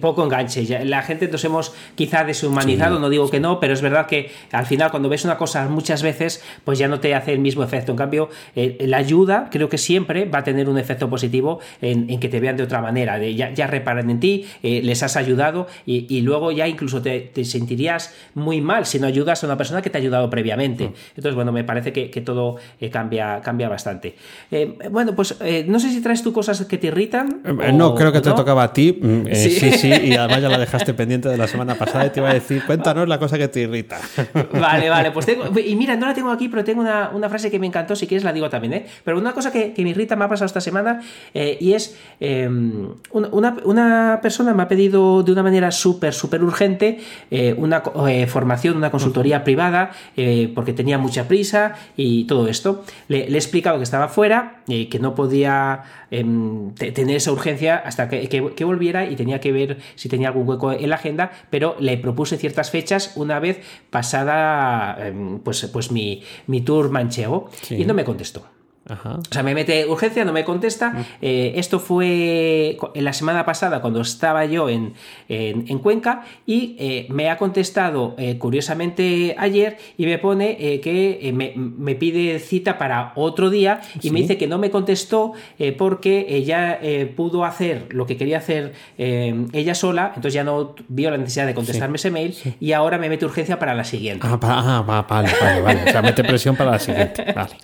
poco enganche. La gente nos hemos quizá deshumanizado, no digo que no, pero es verdad que al final cuando ves una cosa muchas veces, pues ya no te hace el mismo efecto. En cambio, eh, la ayuda creo que siempre va a tener un efecto positivo en, que te vean de otra manera. De ya, ya reparan en ti, eh, les has ayudado y, luego ya incluso te, sentirías muy mal si no ayudas a una persona que te ha ayudado previamente. Mm. Entonces, bueno, me parece que, todo eh, cambia, cambia bastante. bueno, pues no sé si traes tú cosas que te irritan. no, creo que te tocaba a ti. Mm, sí Sí, sí, y además ya la dejaste pendiente de la semana pasada y te iba a decir, cuéntanos la cosa que te irrita. Vale, vale, pues tengo, y mira, no la tengo aquí, pero tengo una, una frase que me encantó, si quieres la digo también, ¿eh? Pero una cosa que, que me irrita me ha pasado esta semana eh, y es, em, una, una, persona me ha pedido de una manera súper, súper urgente eh, una eh, formación, una consultoría privada, porque tenía mucha prisa y todo esto. Le, le he explicado que estaba fuera, que no podía em, tener esa urgencia hasta que, que, que volviera y tenía que ver si tenía algún hueco en la agenda, pero le propuse ciertas fechas una vez pasada em, pues, pues mi, mi tour manchego y no me contestó. O sea, me mete urgencia, no me contesta. Mm. Eh, esto fue en la semana pasada cuando estaba yo en, en, Cuenca y eh, me ha contestado eh, curiosamente ayer y me pone que me, pide cita para otro día y me dice que no me contestó porque ella pudo hacer lo que quería hacer ella sola, entonces ya no vio la necesidad de contestarme ese mail y ahora me mete urgencia para la siguiente. Ah, ah vale, vale, vale. O sea, mete presión para la siguiente. Vale.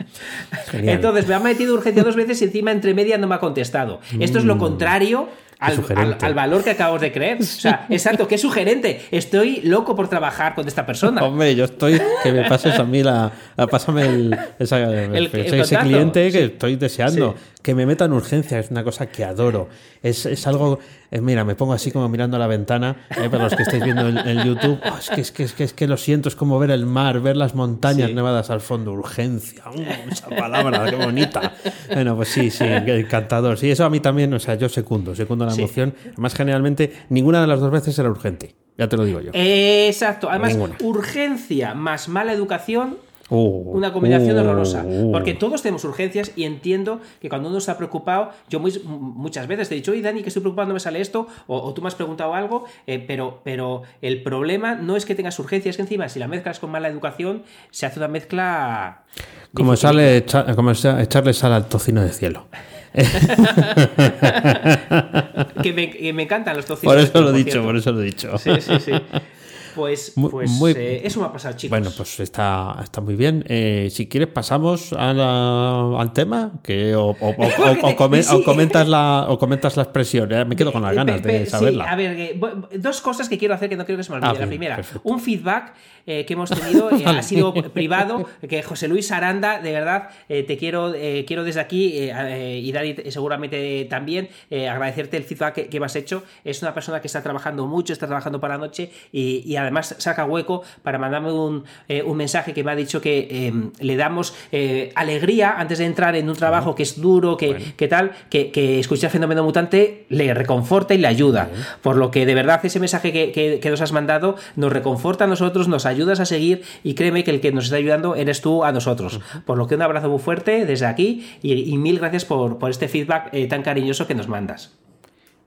Entonces, entonces me ha metido urgencia dos veces y encima entre media no me ha contestado. Esto es lo mm. contrario al, valor que acabamos de creer. O sea, exacto, qué sugerente. Estoy loco por trabajar con esta persona. Hombre, yo estoy. Que me pases a mí la. pásame el, ese cliente que estoy deseando. Que me meta en urgencia, es una cosa que adoro. Es, es algo. Eh, mira, me pongo así como mirando a la ventana, eh, para los que estáis viendo en, YouTube. Oh, es, que, es, que, es, que, es que lo siento, es como ver el mar, ver las montañas nevadas al fondo. Urgencia. Uh, esa palabra, qué bonita. Bueno, pues sí, sí, encantador. Sí, eso a mí también, o sea, yo secundo, secundo la emoción. Además, generalmente, ninguna de las dos veces era urgente. Ya te lo digo yo. Exacto. Además, urgencia más mala educación Uh, una combinación uh, horrorosa. Uh. Porque todos tenemos urgencias y entiendo que cuando uno está preocupado, yo muchas veces te he dicho, oye Dani, que estoy preocupado, no me sale esto, o, tú me has preguntado algo, eh, pero, pero el problema no es que tengas urgencias, es que encima si la mezclas con mala educación, se hace una mezcla... Como, sale, como echarle sal al tocino de cielo. que, me, encantan los tocinos. Por eso lo he dicho, por eso lo he dicho. Sí, sí, sí. Pues, pues eh, eso me ha pasado, chicos. Bueno, pues está, está muy bien. Eh, si quieres, pasamos al tema que o, comentas la, o comentas la expresión. Eh, me quedo con las ganas de saberla. a ver, dos cosas que quiero hacer que no quiero que se me olvide. Ah, la primera, un feedback que hemos tenido ha sido privado, que José Luis Aranda, de verdad, te quiero, quiero desde aquí, y Dani seguramente también, agradecerte el feedback que, me has hecho. Es una persona que está trabajando mucho, está trabajando para la noche y, y además saca hueco para mandarme un, eh, mensaje que me ha dicho que em, le damos eh, alegría antes de entrar en un trabajo que es duro, que, tal, que, que escuchar Fenómeno Mutante le reconforta y le ayuda. Por lo que de verdad ese mensaje que, nos has mandado nos reconforta a nosotros, nos ayudas a seguir y créeme que el que nos está ayudando eres tú a nosotros. Por lo que un abrazo muy fuerte desde aquí y, mil gracias por, por este feedback eh, tan cariñoso que nos mandas.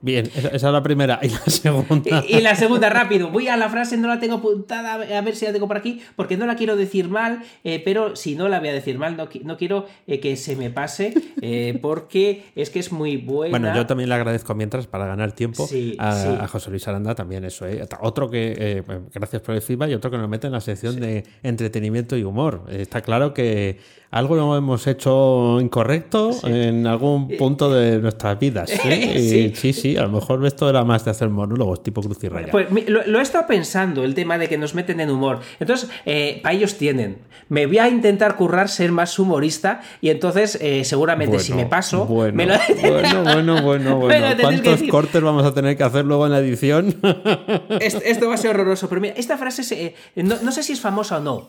Bien, esa, esa es la primera. Y la segunda. Y, y la segunda, rápido. Voy a la frase, no la tengo apuntada, a ver si la tengo por aquí, porque no la quiero decir mal, eh, pero si no la voy a decir mal, no, no quiero eh, que se me pase, eh, porque es que es muy buena. Bueno, yo también le agradezco mientras para ganar tiempo Sí, a, sí. a José Luis Aranda también eso. ¿eh? Otro que, eh, gracias por el feedback, y otro que nos mete en la sección de entretenimiento y humor. Está claro que algo hemos hecho incorrecto en algún punto de nuestras vidas. Y Sí. sí, a lo mejor esto era más de hacer monólogos tipo Cruz y Raya. Pues lo, lo he estado pensando, el tema de que nos meten en humor. Entonces, eh, para ellos tienen. Me voy a intentar currar ser más humorista y entonces, eh, seguramente, si me paso, bueno, me lo- bueno, bueno, bueno, bueno. ¿Cuántos cortes vamos a tener que hacer luego en la edición? Esto, esto va a ser horroroso, pero mira, esta frase se- eh, no, no sé si es famosa o no.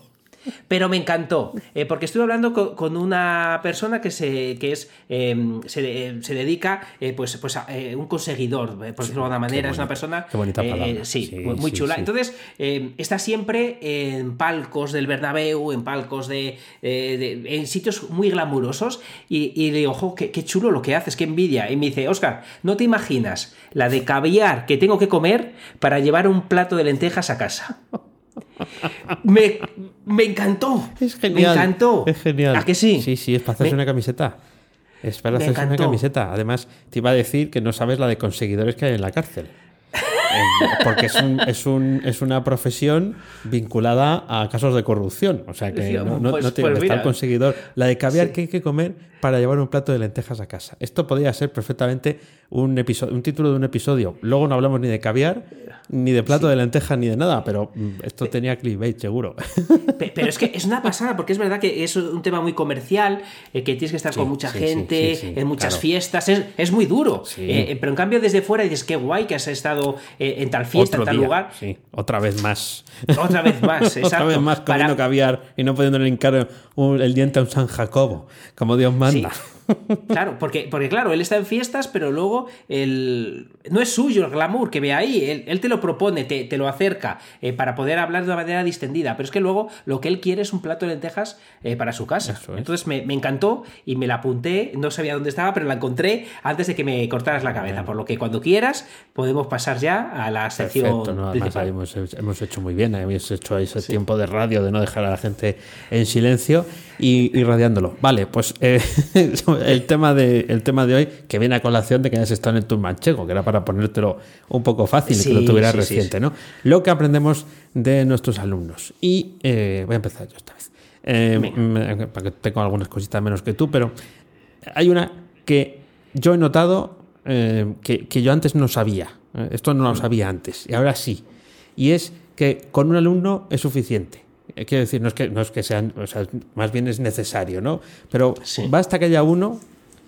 Pero me encantó, eh, porque estuve hablando con, con una persona que se que es eh, se, eh, se dedica eh, pues, pues a un conseguidor, por decirlo de alguna manera, es una persona qué bonita palabra. sí, Sí, muy, chula. Entonces eh, está siempre en palcos del Bernabéu, en palcos de, de- en sitios muy glamurosos y, y le digo, ojo, qué, qué chulo lo que haces, qué envidia. Y me dice, Oscar, no te imaginas la de caviar que tengo que comer para llevar un plato de lentejas a casa. Me, me encantó. Es genial. Me encantó. Es genial. ¿A que sí? Sí, sí, es para hacerse Me- una camiseta. Es para Me hacerse una camiseta. Además, te iba a decir que no sabes la de conseguidores que hay en la cárcel. Porque es, un- es, un- es una profesión vinculada a casos de corrupción. O sea que Sí, no, no, pues- no te pues está el conseguidor. La de caviar que hay que comer para llevar un plato de lentejas a casa. Esto podría ser perfectamente un, episodio, un título de un episodio. Luego no hablamos ni de caviar, ni de plato de lentejas, ni de nada. Pero mm, esto tenía clickbait, seguro. Pe- Pero es que es una pasada, porque es verdad que es un tema muy comercial, eh, que tienes que estar Sí, con mucha sí, gente, en muchas claro. fiestas, es, es muy duro. Eh, eh, pero en cambio desde fuera dices, qué guay que has estado eh, en tal fiesta, Otro en tal día, lugar. Sí, otra vez más. Otra vez más, Otra vez más comiendo Para- caviar y no pudiéndole hincar el diente a un San Jacobo, como Dios manda. Claro, porque, porque claro, él está en fiestas, pero luego el, no es suyo el glamour que ve ahí. Él, él te lo propone, te, te lo acerca eh, para poder hablar de una manera distendida. Pero es que luego lo que él quiere es un plato de lentejas eh, para su casa. Es. Entonces me, me encantó y me la apunté. No sabía dónde estaba, pero la encontré antes de que me cortaras la cabeza. Por lo que cuando quieras, podemos pasar ya a la sección. Perfecto, ¿no? Además hemos, hemos hecho muy bien, hemos hecho ese tiempo de radio de no dejar a la gente en silencio y, y radiándolo. Vale, pues eh, el, tema de, el tema de hoy que viene a colación de que hayas estado en el tour manchego, que era para ponértelo un poco fácil y que lo tuvieras sí, sí, reciente, ¿no? Lo que aprendemos de nuestros alumnos. Y eh, voy a empezar yo esta vez. Eh, me- porque tengo algunas cositas menos que tú, pero hay una que yo he notado eh, que, que yo antes no sabía. Esto no lo sabía antes y ahora sí. Y es que con un alumno es suficiente. Quiero decir, no es que, no es que sean, o sea, más bien es necesario, ¿no? Pero Sí. basta que haya uno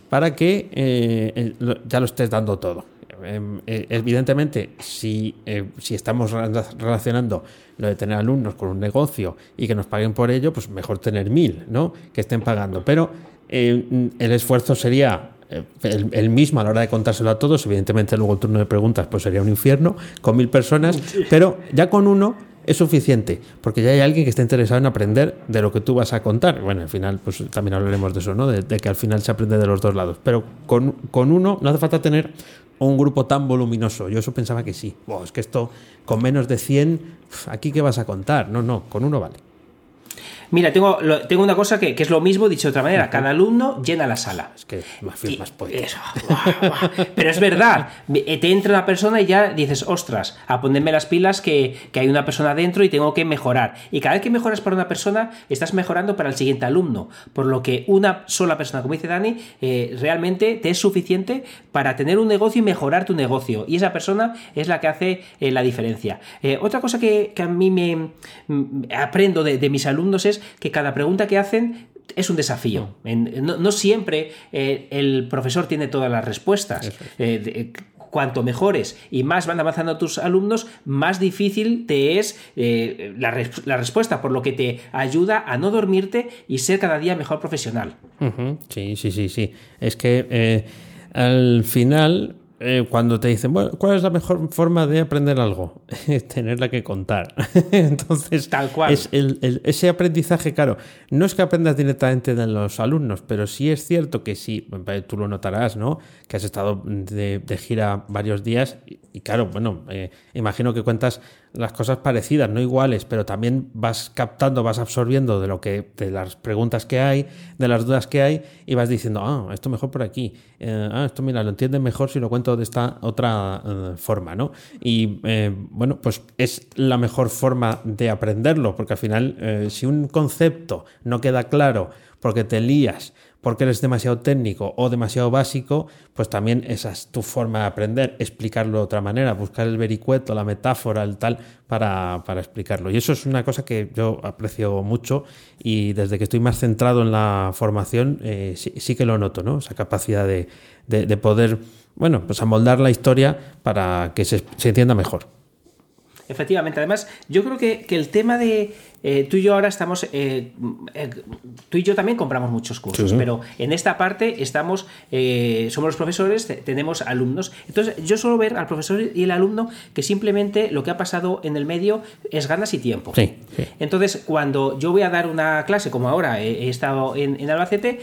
para que eh, ya lo estés dando todo. Eh, eh, evidentemente, si, eh, si estamos rela- relacionando lo de tener alumnos con un negocio y que nos paguen por ello, pues mejor tener mil, ¿no? Que estén pagando. Pero el esfuerzo sería el, el mismo a la hora de contárselo a todos. Evidentemente, luego el turno de preguntas pues sería un infierno con mil personas, pero ya con uno es suficiente, porque ya hay alguien que está interesado en aprender de lo que tú vas a contar. Bueno, al final, pues también hablaremos de eso, ¿no? De, que al final se aprende de los dos lados. Pero con, con uno no hace falta tener un grupo tan voluminoso. Yo eso pensaba que sí. Buah, es que esto, con menos de 100, uf, ¿aquí qué vas a contar? No, no, con uno vale. Mira, tengo, lo- tengo una cosa que, que es lo mismo, dicho de otra manera. Cada alumno llena la sala. Es que más, Y- más eso. Pero es verdad, eh, te entra una persona y ya dices, ostras, a ponerme las pilas que, que hay una persona dentro y tengo que mejorar. Y cada vez que mejoras para una persona, estás mejorando para el siguiente alumno. Por lo que una sola persona, como dice Dani, eh, realmente te es suficiente para tener un negocio y mejorar tu negocio. Y esa persona es la que hace eh, la diferencia. Eh, otra cosa que, que a mí me mm, aprendo de, de mis alumnos es que cada pregunta que hacen es un desafío. No, no siempre eh, el profesor tiene todas las respuestas. Eh, de- cuanto mejores y más van avanzando tus alumnos, más difícil te es eh, la, res- la respuesta, por lo que te ayuda a no dormirte y ser cada día mejor profesional. Sí, sí, sí, sí. Es que eh, al final eh, cuando te dicen, bueno, ¿cuál es la mejor forma de aprender algo? Tenerla que contar. Entonces, Tal cual. Es el- el- ese aprendizaje, claro, no es que aprendas directamente de los alumnos, pero sí es cierto que sí, tú lo notarás, ¿no? Que has estado de, de gira varios días y, y claro, bueno, eh, imagino que cuentas las cosas parecidas, no iguales, pero también vas captando, vas absorbiendo de lo que, de las preguntas que hay, de las dudas que hay, y vas diciendo, ah, esto mejor por aquí, eh, ah, esto mira, lo entienden mejor si lo cuento de esta otra eh, forma, ¿no? Y eh, bueno, pues es la mejor forma de aprenderlo, porque al final, si un concepto no queda claro porque te lías, porque eres demasiado técnico o demasiado básico, pues también esa es tu forma de aprender, explicarlo de otra manera, buscar el vericueto, la metáfora, el tal, para, para explicarlo. Y eso es una cosa que yo aprecio mucho y desde que estoy más centrado en la formación, eh, sí, que lo noto, ¿no? Esa capacidad de, de- de poder, bueno, pues amoldar la historia para que se, se entienda mejor. Efectivamente, además, yo creo que, que el tema de. Eh, tú y yo ahora estamos. eh, eh, tú y yo también compramos muchos cursos, Sí. pero en esta parte estamos. somos los profesores, te- tenemos alumnos. Entonces, yo suelo ver al profesor y el alumno que simplemente lo que ha pasado en el medio es ganas y tiempo. Sí. Entonces, cuando yo voy a dar una clase, como ahora he, estado en, en Albacete,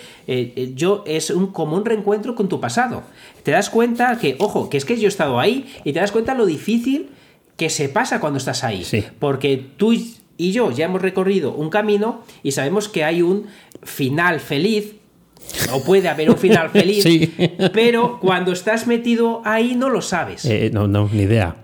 yo es un, como un reencuentro con tu pasado. Te das cuenta que, ojo, que es que yo he estado ahí y te das cuenta lo difícil que se pasa cuando estás ahí. Sí. Porque tú y yo ya hemos recorrido un camino y sabemos que hay un final feliz. O puede haber un final feliz, Sí. pero cuando estás metido ahí no lo sabes. Eh, no, no, ni idea.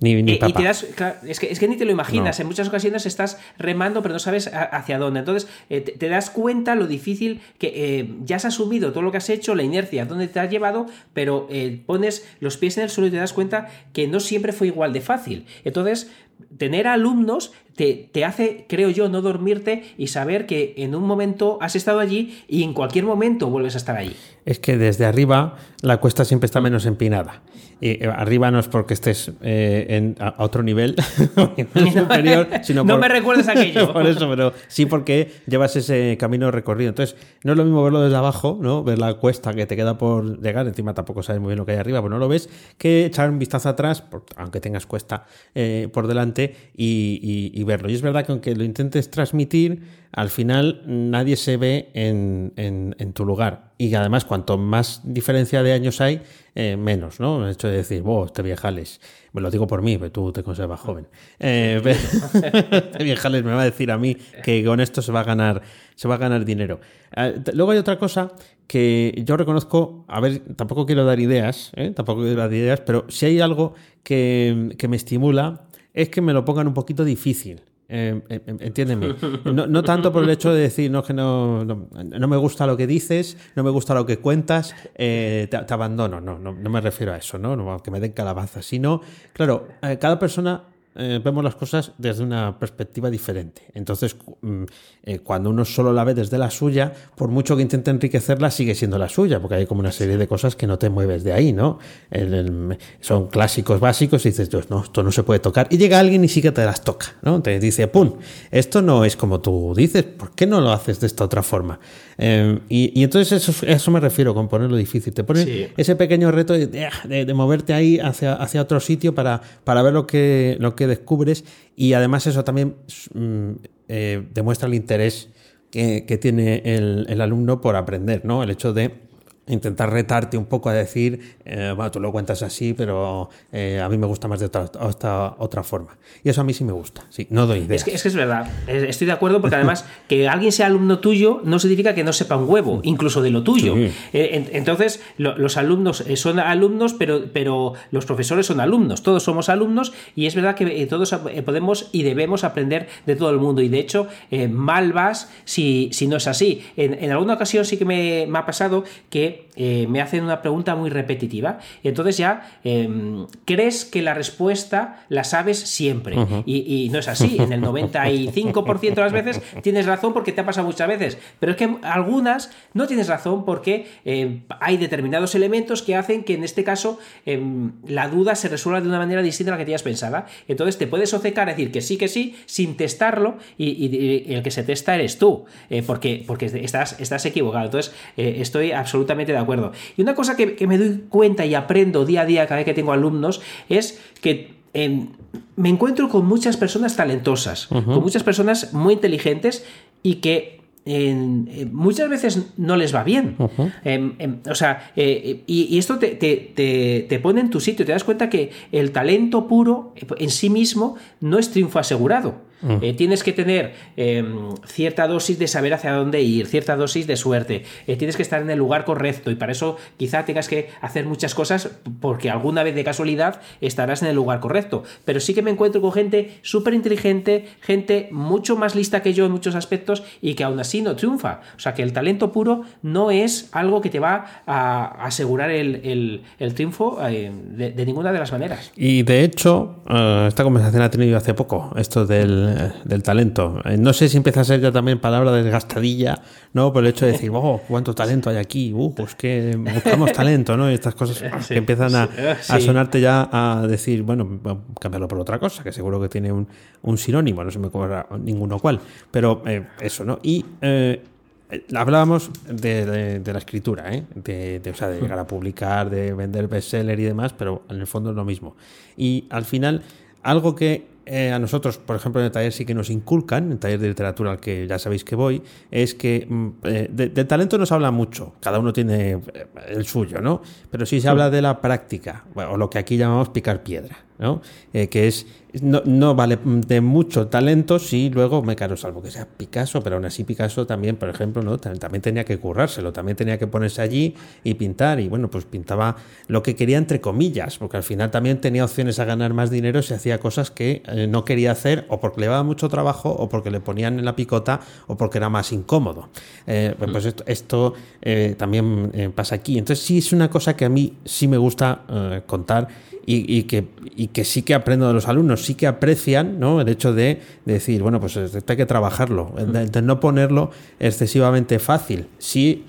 Ni, ni Eh, y te das, claro, es, que, es que ni te lo imaginas. No. En muchas ocasiones estás remando, pero no sabes a- hacia dónde. Entonces, eh, te, te das cuenta lo difícil que ya has asumido todo lo que has hecho, la inercia, dónde te has llevado, pero pones los pies en el suelo y te das cuenta que no siempre fue igual de fácil. Entonces, tener alumnos te, te hace, creo yo, no dormirte y saber que en un momento has estado allí y en cualquier momento vuelves a estar allí. es que desde arriba la cuesta siempre está menos empinada. Y eh, arriba no es porque estés eh, en, a, a otro nivel, nivel superior, sino No por- me recuerdes aquello. por eso, pero sí porque llevas ese camino recorrido. Entonces, no es lo mismo verlo desde abajo, ¿no? Ver la cuesta que te queda por llegar, encima tampoco sabes muy bien lo que hay arriba, pero no lo ves, que echar un vistazo atrás, por- aunque tengas cuesta eh, por delante, y, verlo. Y es verdad que aunque lo intentes transmitir, al final nadie se ve en, tu lugar. Y además, cuanto más diferencia de años hay, eh, menos, ¿no? El hecho de decir, vos, este viejales. Me lo digo por mí, pero tú te conservas joven. Eh, este viejales me va a decir a mí que con esto se va a ganar, se va a ganar dinero. Eh, luego hay otra cosa que yo reconozco, a ver, tampoco quiero dar ideas, ¿eh? tampoco quiero dar ideas, pero si hay algo que me estimula es que me lo pongan un poquito difícil. Eh, eh, entiéndeme. No, no tanto por el hecho de decir, no, que no, no, me gusta lo que dices, no me gusta lo que cuentas, eh, te, abandono. No, no, me refiero a eso, ¿no? que me den calabaza, sino, claro, eh, cada persona eh, vemos las cosas desde una perspectiva diferente. Entonces, mm, eh, cuando uno solo la ve desde la suya, por mucho que intente enriquecerla, sigue siendo la suya, porque hay como una serie de cosas que no te mueves de ahí, ¿no? El- el- son clásicos básicos y dices, "Dios, no, esto no se puede tocar. Y llega alguien y sí que te las toca, ¿no? Te dice, ¡pum! Esto no es como tú dices, ¿por qué no lo haces de esta otra forma? Eh, y, y entonces eso, a eso me refiero con ponerlo difícil. Te pone Sí. ese pequeño reto de, de- de moverte ahí hacia, hacia otro sitio para, para ver lo que, lo que descubres y además eso también mm, eh, demuestra el interés que, que tiene el, el alumno por aprender, ¿no? El hecho de intentar retarte un poco a decir, eh, bueno, tú lo cuentas así, pero eh, a mí me gusta más de otra, otra, otra forma. Y eso a mí sí me gusta, sí, no doy ideas. Es que, es que es verdad, estoy de acuerdo porque además que alguien sea alumno tuyo no significa que no sepa un huevo, incluso de lo tuyo. Sí. Eh, en- entonces, lo- los alumnos son alumnos, pero, pero los profesores son alumnos, todos somos alumnos y es verdad que todos podemos y debemos aprender de todo el mundo y de hecho mal vas si, si no es así. En, en alguna ocasión sí que me, me ha pasado que eh, me hacen una pregunta muy repetitiva y entonces ya eh, crees que la respuesta la sabes siempre y, y no es así. En el 95% de las veces tienes razón porque te ha pasado muchas veces, pero es que algunas no tienes razón porque eh, hay determinados elementos que hacen que en este caso em, la duda se resuelva de una manera distinta a la que tenías pensada. Entonces te puedes obcecar a decir que sí, que sí, sin testarlo y, y- y el que se testa eres tú, eh, porque, porque estás, estás equivocado. Entonces eh, estoy absolutamente totalmente de acuerdo. Y una cosa que, me doy cuenta y aprendo día a día cada vez que tengo alumnos es que em, me encuentro con muchas personas talentosas, con muchas personas muy inteligentes y que eh, muchas veces no les va bien. Em, em, o sea, eh, y, esto te, te, pone en tu sitio, te das cuenta que el talento puro en sí mismo no es triunfo asegurado. Mm. Eh, tienes que tener em, cierta dosis de saber hacia dónde ir, cierta dosis de suerte. Eh, tienes que estar en el lugar correcto y para eso quizá tengas que hacer muchas cosas porque alguna vez de casualidad estarás en el lugar correcto. Pero sí que me encuentro con gente súper inteligente, gente mucho más lista que yo en muchos aspectos y que aún así no triunfa. O sea que el talento puro no es algo que te va a asegurar el, triunfo eh, de, ninguna de las maneras. Y de hecho, esta conversación ha tenido hace poco esto del eh, del talento. Eh, no sé si empieza a ser ya también palabra desgastadilla, ¿no? Por el hecho de decir, oh, cuánto talento hay aquí, uh, pues que buscamos talento, ¿no? Y estas cosas que empiezan a, sonarte ya a decir, bueno, cambiarlo por otra cosa, que seguro que tiene un, sinónimo, no se me ocurre ninguno cual. Pero eh, eso, ¿no? Y hablábamos de, la escritura, ¿eh? de, de, o sea, de llegar a publicar, de vender bestseller y demás, pero en el fondo es lo mismo. Y al final, algo que eh, a nosotros, por ejemplo, en el taller sí que nos inculcan, en el taller de literatura al que ya sabéis que voy, es que mm, eh, de, talento nos habla mucho, cada uno tiene eh, el suyo, ¿no? Pero sí se habla de la práctica, o lo que aquí llamamos picar piedra, ¿no? que es no, vale de mucho talento si luego me caro, salvo que sea Picasso, pero aún así Picasso también, por ejemplo, ¿no? también tenía que currárselo, también tenía que ponerse allí y pintar, y bueno, pues pintaba lo que quería entre comillas, porque al final también tenía opciones a ganar más dinero si hacía cosas que eh, no quería hacer o porque le daba mucho trabajo o porque le ponían en la picota o porque era más incómodo. Eh, pues esto, esto eh, también pasa aquí. Entonces sí es una cosa que a mí sí me gusta contar y, que, y que sí que aprendo de los alumnos, sí que aprecian ¿no? el hecho de, decir, bueno, pues esto hay que trabajarlo, de, no ponerlo excesivamente fácil. Sí,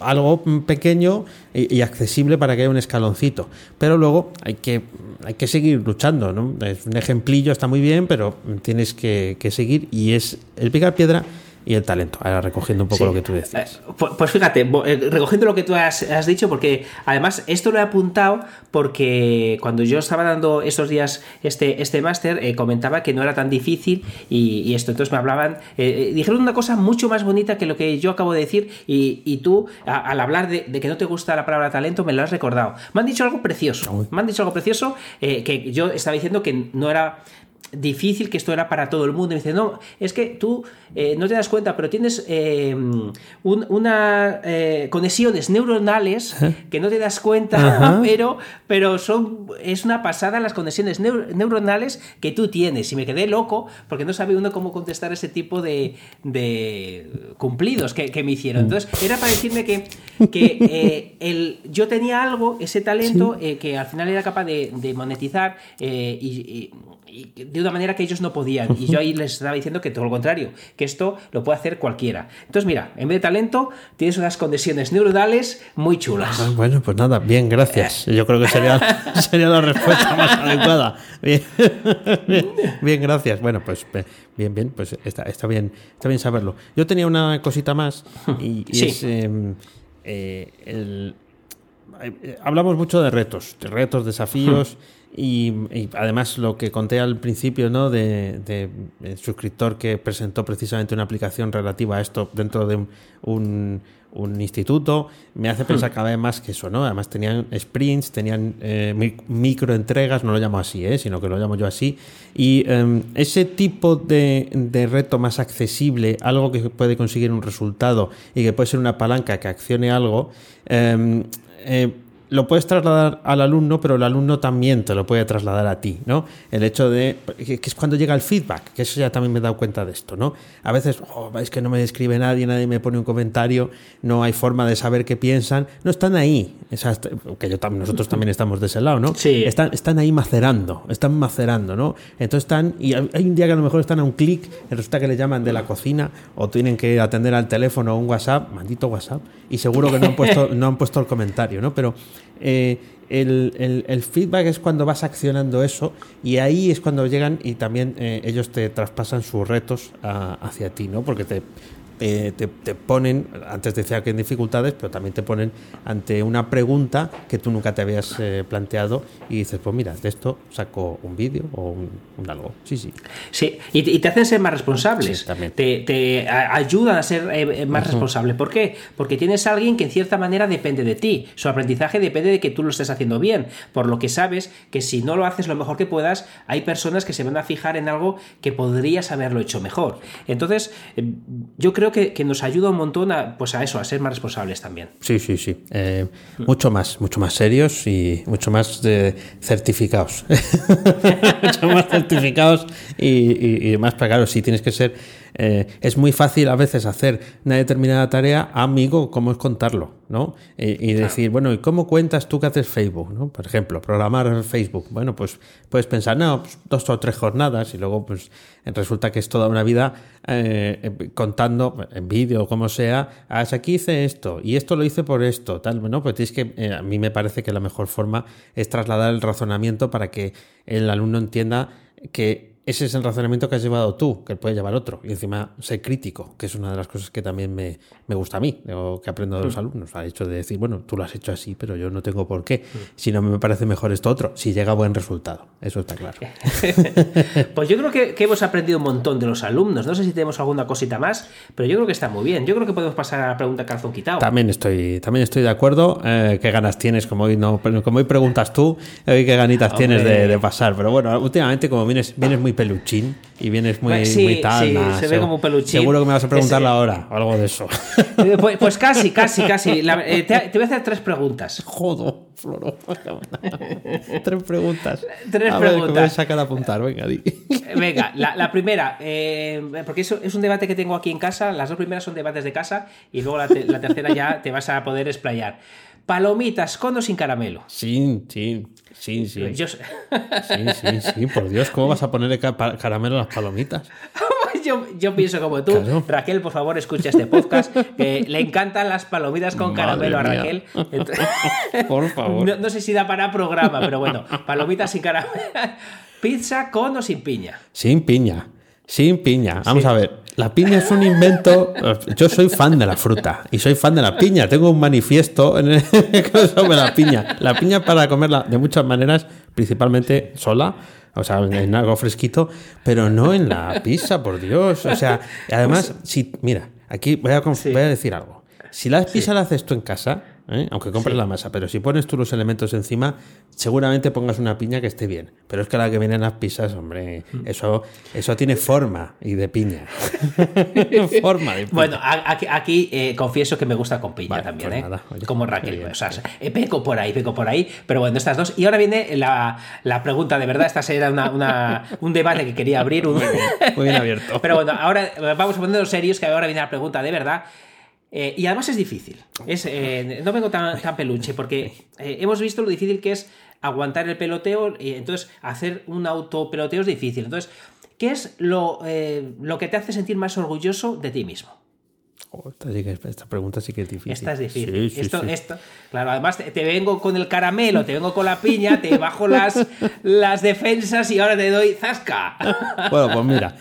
algo pequeño y, accesible para que haya un escaloncito. Pero luego hay que, hay que seguir luchando. ¿no? Es un ejemplillo, está muy bien, pero tienes que seguir y es el picar piedra y el talento. Ahora recogiendo un poco lo que tú decías. Eh, pues, pues fíjate, eh, recogiendo lo que tú has, dicho, porque además esto lo he apuntado porque cuando yo estaba dando estos días este, este máster, eh, comentaba que no era tan difícil y, esto. Entonces me hablaban, dijeron una cosa mucho más bonita que lo que yo acabo de decir y, tú, al hablar de, que no te gusta la palabra talento, me lo has recordado. Me han dicho algo precioso. Me han dicho algo precioso que yo estaba diciendo que no era difícil, que esto era para todo el mundo. Y dice, no, es que tú eh, no te das cuenta, pero tienes eh, una eh, conexiones neuronales que no te das cuenta, pero, pero son, es una pasada las conexiones neuronales que tú tienes. Y me quedé loco porque no sabía uno cómo contestar ese tipo de, cumplidos que, me hicieron. Mm. Entonces, era para decirme que, que el, yo tenía algo, ese talento, que al final era capaz de, monetizar y de una manera que ellos no podían. Y yo ahí les estaba diciendo que todo lo contrario, que esto lo puede hacer cualquiera. Entonces, mira, en vez de talento, tienes unas conexiones neuronales muy chulas. Ah, bueno, pues nada, bien, gracias. Yo creo que sería, sería la respuesta más adecuada. Bien, gracias. Bueno, pues bien, bien, pues está, está, bien, está bien saberlo. Yo tenía una cosita más y, es eh, el, eh, hablamos mucho de retos, de retos, desafíos. Y, además lo que conté al principio, ¿no? De, suscriptor que presentó precisamente una aplicación relativa a esto dentro de un, instituto, me hace pensar hmm. cada vez más que eso, ¿no? Además tenían sprints, tenían eh, micro entregas, no lo llamo así, ¿eh? sino que lo llamo yo así. Y em, ese tipo de, reto más accesible, algo que puede conseguir un resultado y que puede ser una palanca que accione algo, em, eh, lo puedes trasladar al alumno, pero el alumno también te lo puede trasladar a ti, ¿no? El hecho de, que es cuando llega el feedback, que eso ya también me he dado cuenta de esto, ¿no? A veces, oh, es que no me escribe nadie, nadie me pone un comentario, no hay forma de saber qué piensan, no están ahí, que yo también, nosotros también estamos de ese lado, ¿no? Sí. Están, están ahí macerando, están macerando, ¿no? Entonces están, y hay un día que a lo mejor están a un clic, resulta que le llaman de la cocina o tienen que atender al teléfono o un WhatsApp, maldito WhatsApp, y seguro que no han puesto, no han puesto el comentario, ¿no? Pero eh, el, feedback es cuando vas accionando eso y ahí es cuando llegan y también eh, ellos te traspasan sus retos hacia ti, ¿no? Porque te, eh, te, te, ponen, antes decía que en dificultades, pero también te ponen ante una pregunta que tú nunca te habías eh, planteado y dices, pues mira, de esto saco un vídeo o un, un, algo. Sí, sí. Sí, y, y te hacen ser más responsables. Sí, también. Te, te a, ayudan a ser eh, más uh -huh. responsable. ¿Por qué? Porque tienes a alguien que en cierta manera depende de ti. Su aprendizaje depende de que tú lo estés haciendo bien. Por lo que sabes que si no lo haces lo mejor que puedas, hay personas que se van a fijar en algo que podrías haberlo hecho mejor. Entonces, yo creo que, nos ayuda un montón a, pues a eso, a ser más responsables también. Sí, sí, sí. Eh, mucho más, mucho más serios y mucho más de certificados. mucho más certificados y, y, y más pagados. Sí, tienes que ser eh, es muy fácil a veces hacer una determinada tarea, amigo, cómo es contarlo, ¿no? Y, y decir, bueno, ¿y cómo cuentas tú que haces Facebook, ¿no? Por ejemplo, programar Facebook. Bueno, pues puedes pensar, no, pues dos o tres jornadas y luego, pues resulta que es toda una vida eh, contando en vídeo o como sea, ah, aquí hice esto y esto lo hice por esto, tal, ¿no? Pues tienes que, eh, a mí me parece que la mejor forma es trasladar el razonamiento para que el alumno entienda que ese es el razonamiento que has llevado tú, que puede llevar otro. Y encima ser crítico, que es una de las cosas que también me, me gusta a mí, o que aprendo de los mm. alumnos. Ha hecho de decir, bueno, tú lo has hecho así, pero yo no tengo por qué. Mm. Si no me parece mejor esto otro, si llega a buen resultado. Eso está claro. pues yo creo que, que, hemos aprendido un montón de los alumnos. No sé si tenemos alguna cosita más, pero yo creo que está muy bien. Yo creo que podemos pasar a la pregunta calzón quitado. También estoy, también estoy de acuerdo. Eh, ¿Qué ganas tienes? Como hoy, no, como hoy preguntas tú, hoy qué ganitas Hombre. tienes de, de, pasar. Pero bueno, últimamente como vienes, vienes muy peluchín y vienes muy, sí, muy tal. Sí, nah, se ve como peluchín. Seguro que me vas a preguntar la hora o algo de eso. Pues, pues casi, casi, casi. La, eh, te, te, voy a hacer tres preguntas. Jodo, Floro. tres preguntas. Tres a preguntas. Sacar a apuntar, venga, di. Venga, la, la primera, eh, porque eso es un debate que tengo aquí en casa. Las dos primeras son debates de casa y luego la, te, la tercera ya te vas a poder explayar. Palomitas con o sin caramelo. Sin, sin. Sí, sí. Yo... Sí, sí, sí. Por Dios, ¿cómo vas a ponerle caramelo a las palomitas? Yo, yo, pienso como tú. Claro. Raquel, por favor, escucha este podcast. Que le encantan las palomitas con Madre caramelo a. Raquel. por favor. No, no, sé si da para programa, pero bueno, palomitas sin caramelo. Pizza con o sin piña. Sin piña. Sin piña. Vamos sí. a ver. La piña es un invento. Yo soy fan de la fruta y soy fan de la piña. Tengo un manifiesto en el... sobre la piña. La piña para comerla de muchas maneras, principalmente sola, o sea, en algo fresquito, pero no en la pizza, por Dios. O sea, además, si, mira, aquí voy a, voy a decir algo. Si la pizza sí. la haces tú en casa, ¿eh? aunque compres sí. la masa, pero si pones tú los elementos encima, seguramente pongas una piña que esté bien. Pero es que la que viene en las pizzas, hombre, Mm. eso, eso tiene forma y de piña. forma de piña. Bueno, aquí, aquí eh, confieso que me gusta con piña vale, también, pues ¿eh? nada, oye, Como Raquel. bien, o sea, eh, peco por ahí, peco por ahí. Pero bueno, estas dos. Y ahora viene la, la pregunta, de verdad, esta será una, una, un debate que quería abrir. Un... Muy, bien, muy bien abierto. Pero bueno, ahora vamos a ponernos serios, que ahora viene la pregunta de verdad. Eh, y además es difícil. Es, eh, no vengo tan, tan peluche porque eh, hemos visto lo difícil que es aguantar el peloteo y entonces hacer un autopeloteo es difícil. Entonces, ¿qué es lo, eh, lo que te hace sentir más orgulloso de ti mismo? Oh, esta, sí que, esta, pregunta sí que es difícil. Esta es difícil. Sí, esto, sí. esto, claro, además te, te, vengo con el caramelo, te vengo con la piña, te bajo las, las defensas y ahora te doy zasca. Bueno, pues mira,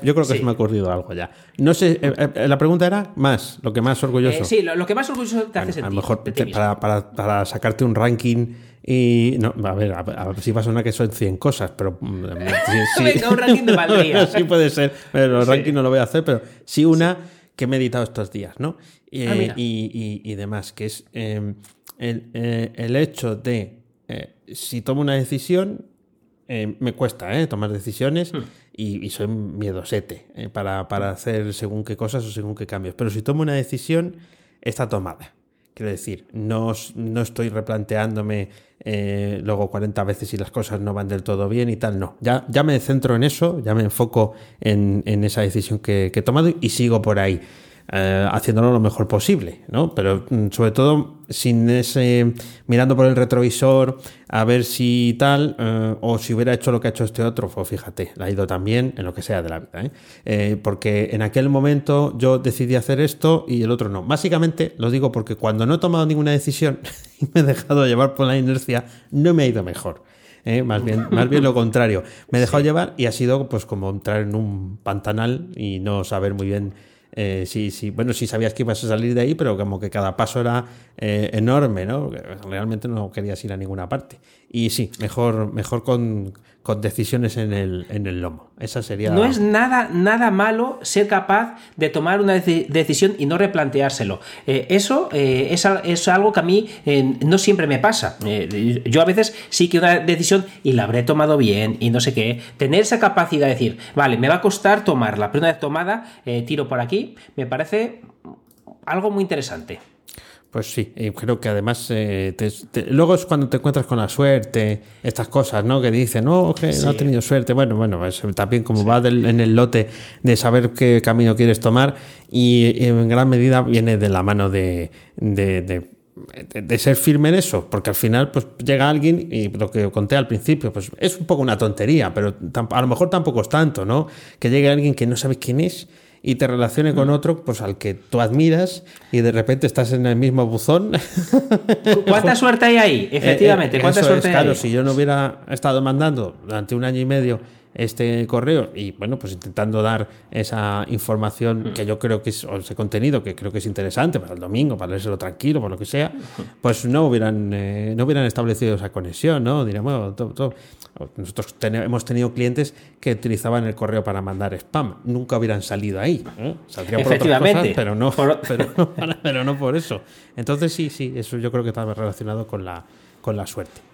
yo creo que se me ha ocurrido algo ya. No sé, eh, eh, la pregunta era más, lo que más orgulloso. Eh, sí, lo, lo, que más orgulloso te hace sentir. A lo mejor te, para, para, para, sacarte un ranking y. No, a ver, a, a ver si va a sonar que son 100 cosas, pero. Mm, sí, sí. Venga, un ranking de valdría. sí, puede ser. Pero el ranking no lo voy a hacer, pero sí una que he meditado estos días, ¿no? Y, ah, y, y, y, demás, que es eh, el, eh, el, hecho de eh, si tomo una decisión, eh, me cuesta ¿eh? tomar decisiones hmm. y, y, soy miedosete eh, para, para, hacer según qué cosas o según qué cambios. Pero si tomo una decisión, está tomada. Quiero decir, no, no estoy replanteándome eh, luego 40 veces si las cosas no van del todo bien y tal, no. Ya, ya me centro en eso, ya me enfoco en, en esa decisión que, que, he tomado y sigo por ahí. Eh, haciéndolo lo mejor posible, ¿no? Pero mm, sobre todo sin ese mirando por el retrovisor a ver si tal eh, o si hubiera hecho lo que ha hecho este otro, pues fíjate, la ha ido también en lo que sea de la vida, ¿eh? ¿eh? porque en aquel momento yo decidí hacer esto y el otro no. Básicamente lo digo porque cuando no he tomado ninguna decisión y me he dejado llevar por la inercia, no me ha ido mejor. ¿eh? Más, bien, más bien lo contrario. Me he dejado sí. llevar y ha sido pues como entrar en un pantanal y no saber muy bien eh, sí, sí, bueno, sí sabías que ibas a salir de ahí, pero como que cada paso era eh, enorme, ¿no? Realmente no querías ir a ninguna parte. Y sí, mejor, mejor con, con decisiones en el, en el lomo. Esa sería. No es nada, nada malo ser capaz de tomar una decisión y no replanteárselo. Eh, eso eh, es, algo que a mí eh, no siempre me pasa. yo a veces sí que una decisión y la habré tomado bien y no sé qué. Tener esa capacidad de decir, vale, me va a costar tomarla, pero una vez tomada, tiro por aquí, me parece algo muy interesante. Pues sí, y creo que además eh, luego es cuando te encuentras con la suerte, estas cosas, ¿no? Que dicen, no, que no ha tenido suerte. Bueno, bueno, pues, también como va en el lote de saber qué camino quieres tomar y, en gran medida viene de la mano de, de, de ser firme en eso, porque al final pues llega alguien y lo que conté al principio, pues es un poco una tontería, pero a lo mejor tampoco es tanto, ¿no? Que llegue alguien que no sabe quién es y te relacione con otro pues al que tú admiras y de repente estás en el mismo buzón. ¿Cuánta suerte hay ahí? Eh, Efectivamente, eh, ¿cuánta suerte hay claro, si yo no hubiera estado mandando durante un año y medio este correo y bueno, pues intentando dar esa información que yo creo que es, o ese contenido que creo que es interesante para el domingo, para leérselo tranquilo, por lo que sea, pues no hubieran, eh, no hubieran establecido esa conexión, ¿no? Diríamos, todo, nosotros hemos tenido clientes que utilizaban el correo para mandar spam, nunca hubieran salido ahí, ¿eh? saldrían por otras cosas, pero no, pero, no, por eso. Entonces sí, sí, eso yo creo que está relacionado con la, con la suerte.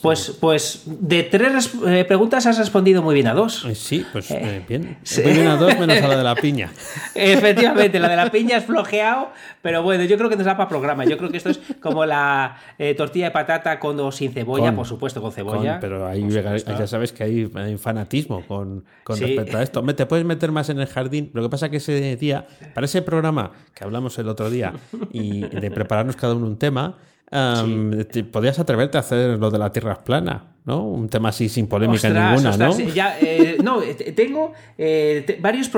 Pues, pues de tres eh, preguntas has respondido muy bien a dos. Eh, sí, pues eh, bien. Muy bien a dos menos a la de la piña. Efectivamente, la de la piña es flojeado, pero bueno, yo creo que nos da para programa. Yo creo que esto es como la tortilla de patata con o sin cebolla, por supuesto, con cebolla. pero ahí ya sabes que hay, fanatismo con, respecto a esto. Te puedes meter más en el jardín. Lo que pasa que ese día, para ese programa que hablamos el otro día y de prepararnos cada uno un tema, Podrías atreverte a hacer lo de la tierra plana, ¿no? Un tema así sin polémica ninguna, ¿no? Ya, eh, no, eh, tengo eh, varios,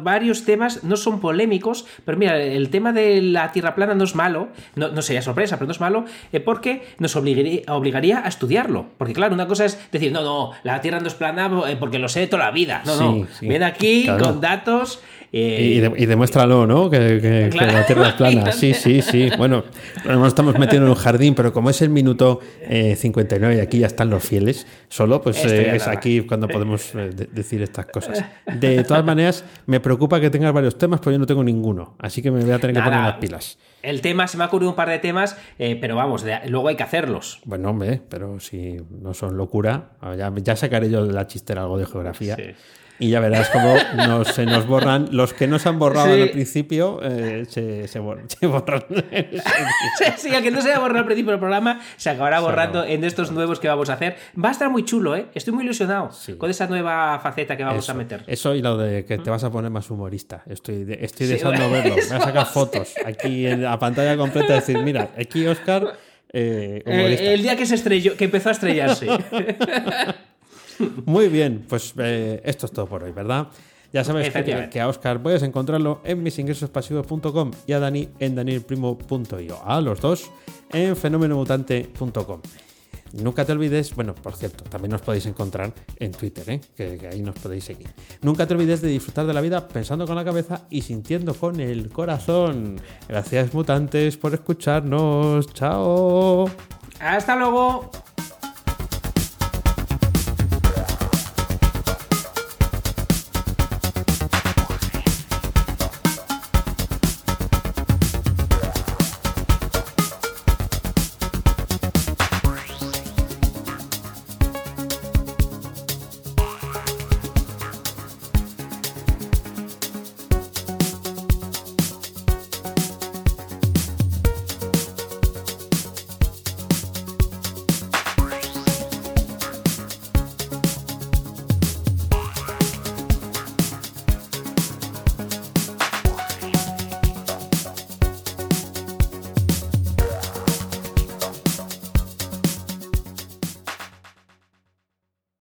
varios temas, no son polémicos, pero mira, el tema de la tierra plana no es malo, no, no sería sorpresa, pero no es malo, porque nos obligaría, obligaría, a estudiarlo. Porque claro, una cosa es decir, no, no, la tierra no es plana porque lo sé de toda la vida. No, no, ven aquí con datos eh, y, demuéstralo, ¿no? Que, la Tierra es plana. Sí, sí, sí. Bueno, nos estamos metiendo en un jardín, pero como es el minuto 59 eh, y aquí ya están los fieles, solo, pues eh, es aquí cuando podemos decir estas cosas. De todas maneras, me preocupa que tengas varios temas, pero yo no tengo ninguno. Así que me voy a tener que poner las pilas. El tema, se me ha ocurrido un par de temas, pero vamos, luego hay que hacerlos. Bueno, hombre, pero si no son locura, ya, ya sacaré yo de la chistera algo de geografía. Sí. Y ya verás cómo se nos borran. Los que no se han borrado al principio eh, se, borran. sí, el que no se haya borrado al principio del programa se acabará borrando en estos nuevos que vamos a hacer. Va a estar muy chulo, ¿eh? Estoy muy ilusionado con esa nueva faceta que vamos a meter. Eso y lo de que te vas a poner más humorista. Estoy, estoy deseando verlo. Voy a sacar fotos aquí en la pantalla completa decir, mira, aquí Oscar. Eh, eh, el día que se estrelló, que empezó a estrellarse. Muy bien, pues eh, esto es todo por hoy, ¿verdad? Ya sabes que, a Oscar puedes encontrarlo en misingresospasivos.com y a Dani en danielprimo.io. A los dos en fenomenomutante.com. Nunca te olvides, bueno, por cierto, también nos podéis encontrar en Twitter, ¿eh? que, ahí nos podéis seguir. Nunca te olvides de disfrutar de la vida pensando con la cabeza y sintiendo con el corazón. Gracias mutantes por escucharnos. Chao. Hasta luego.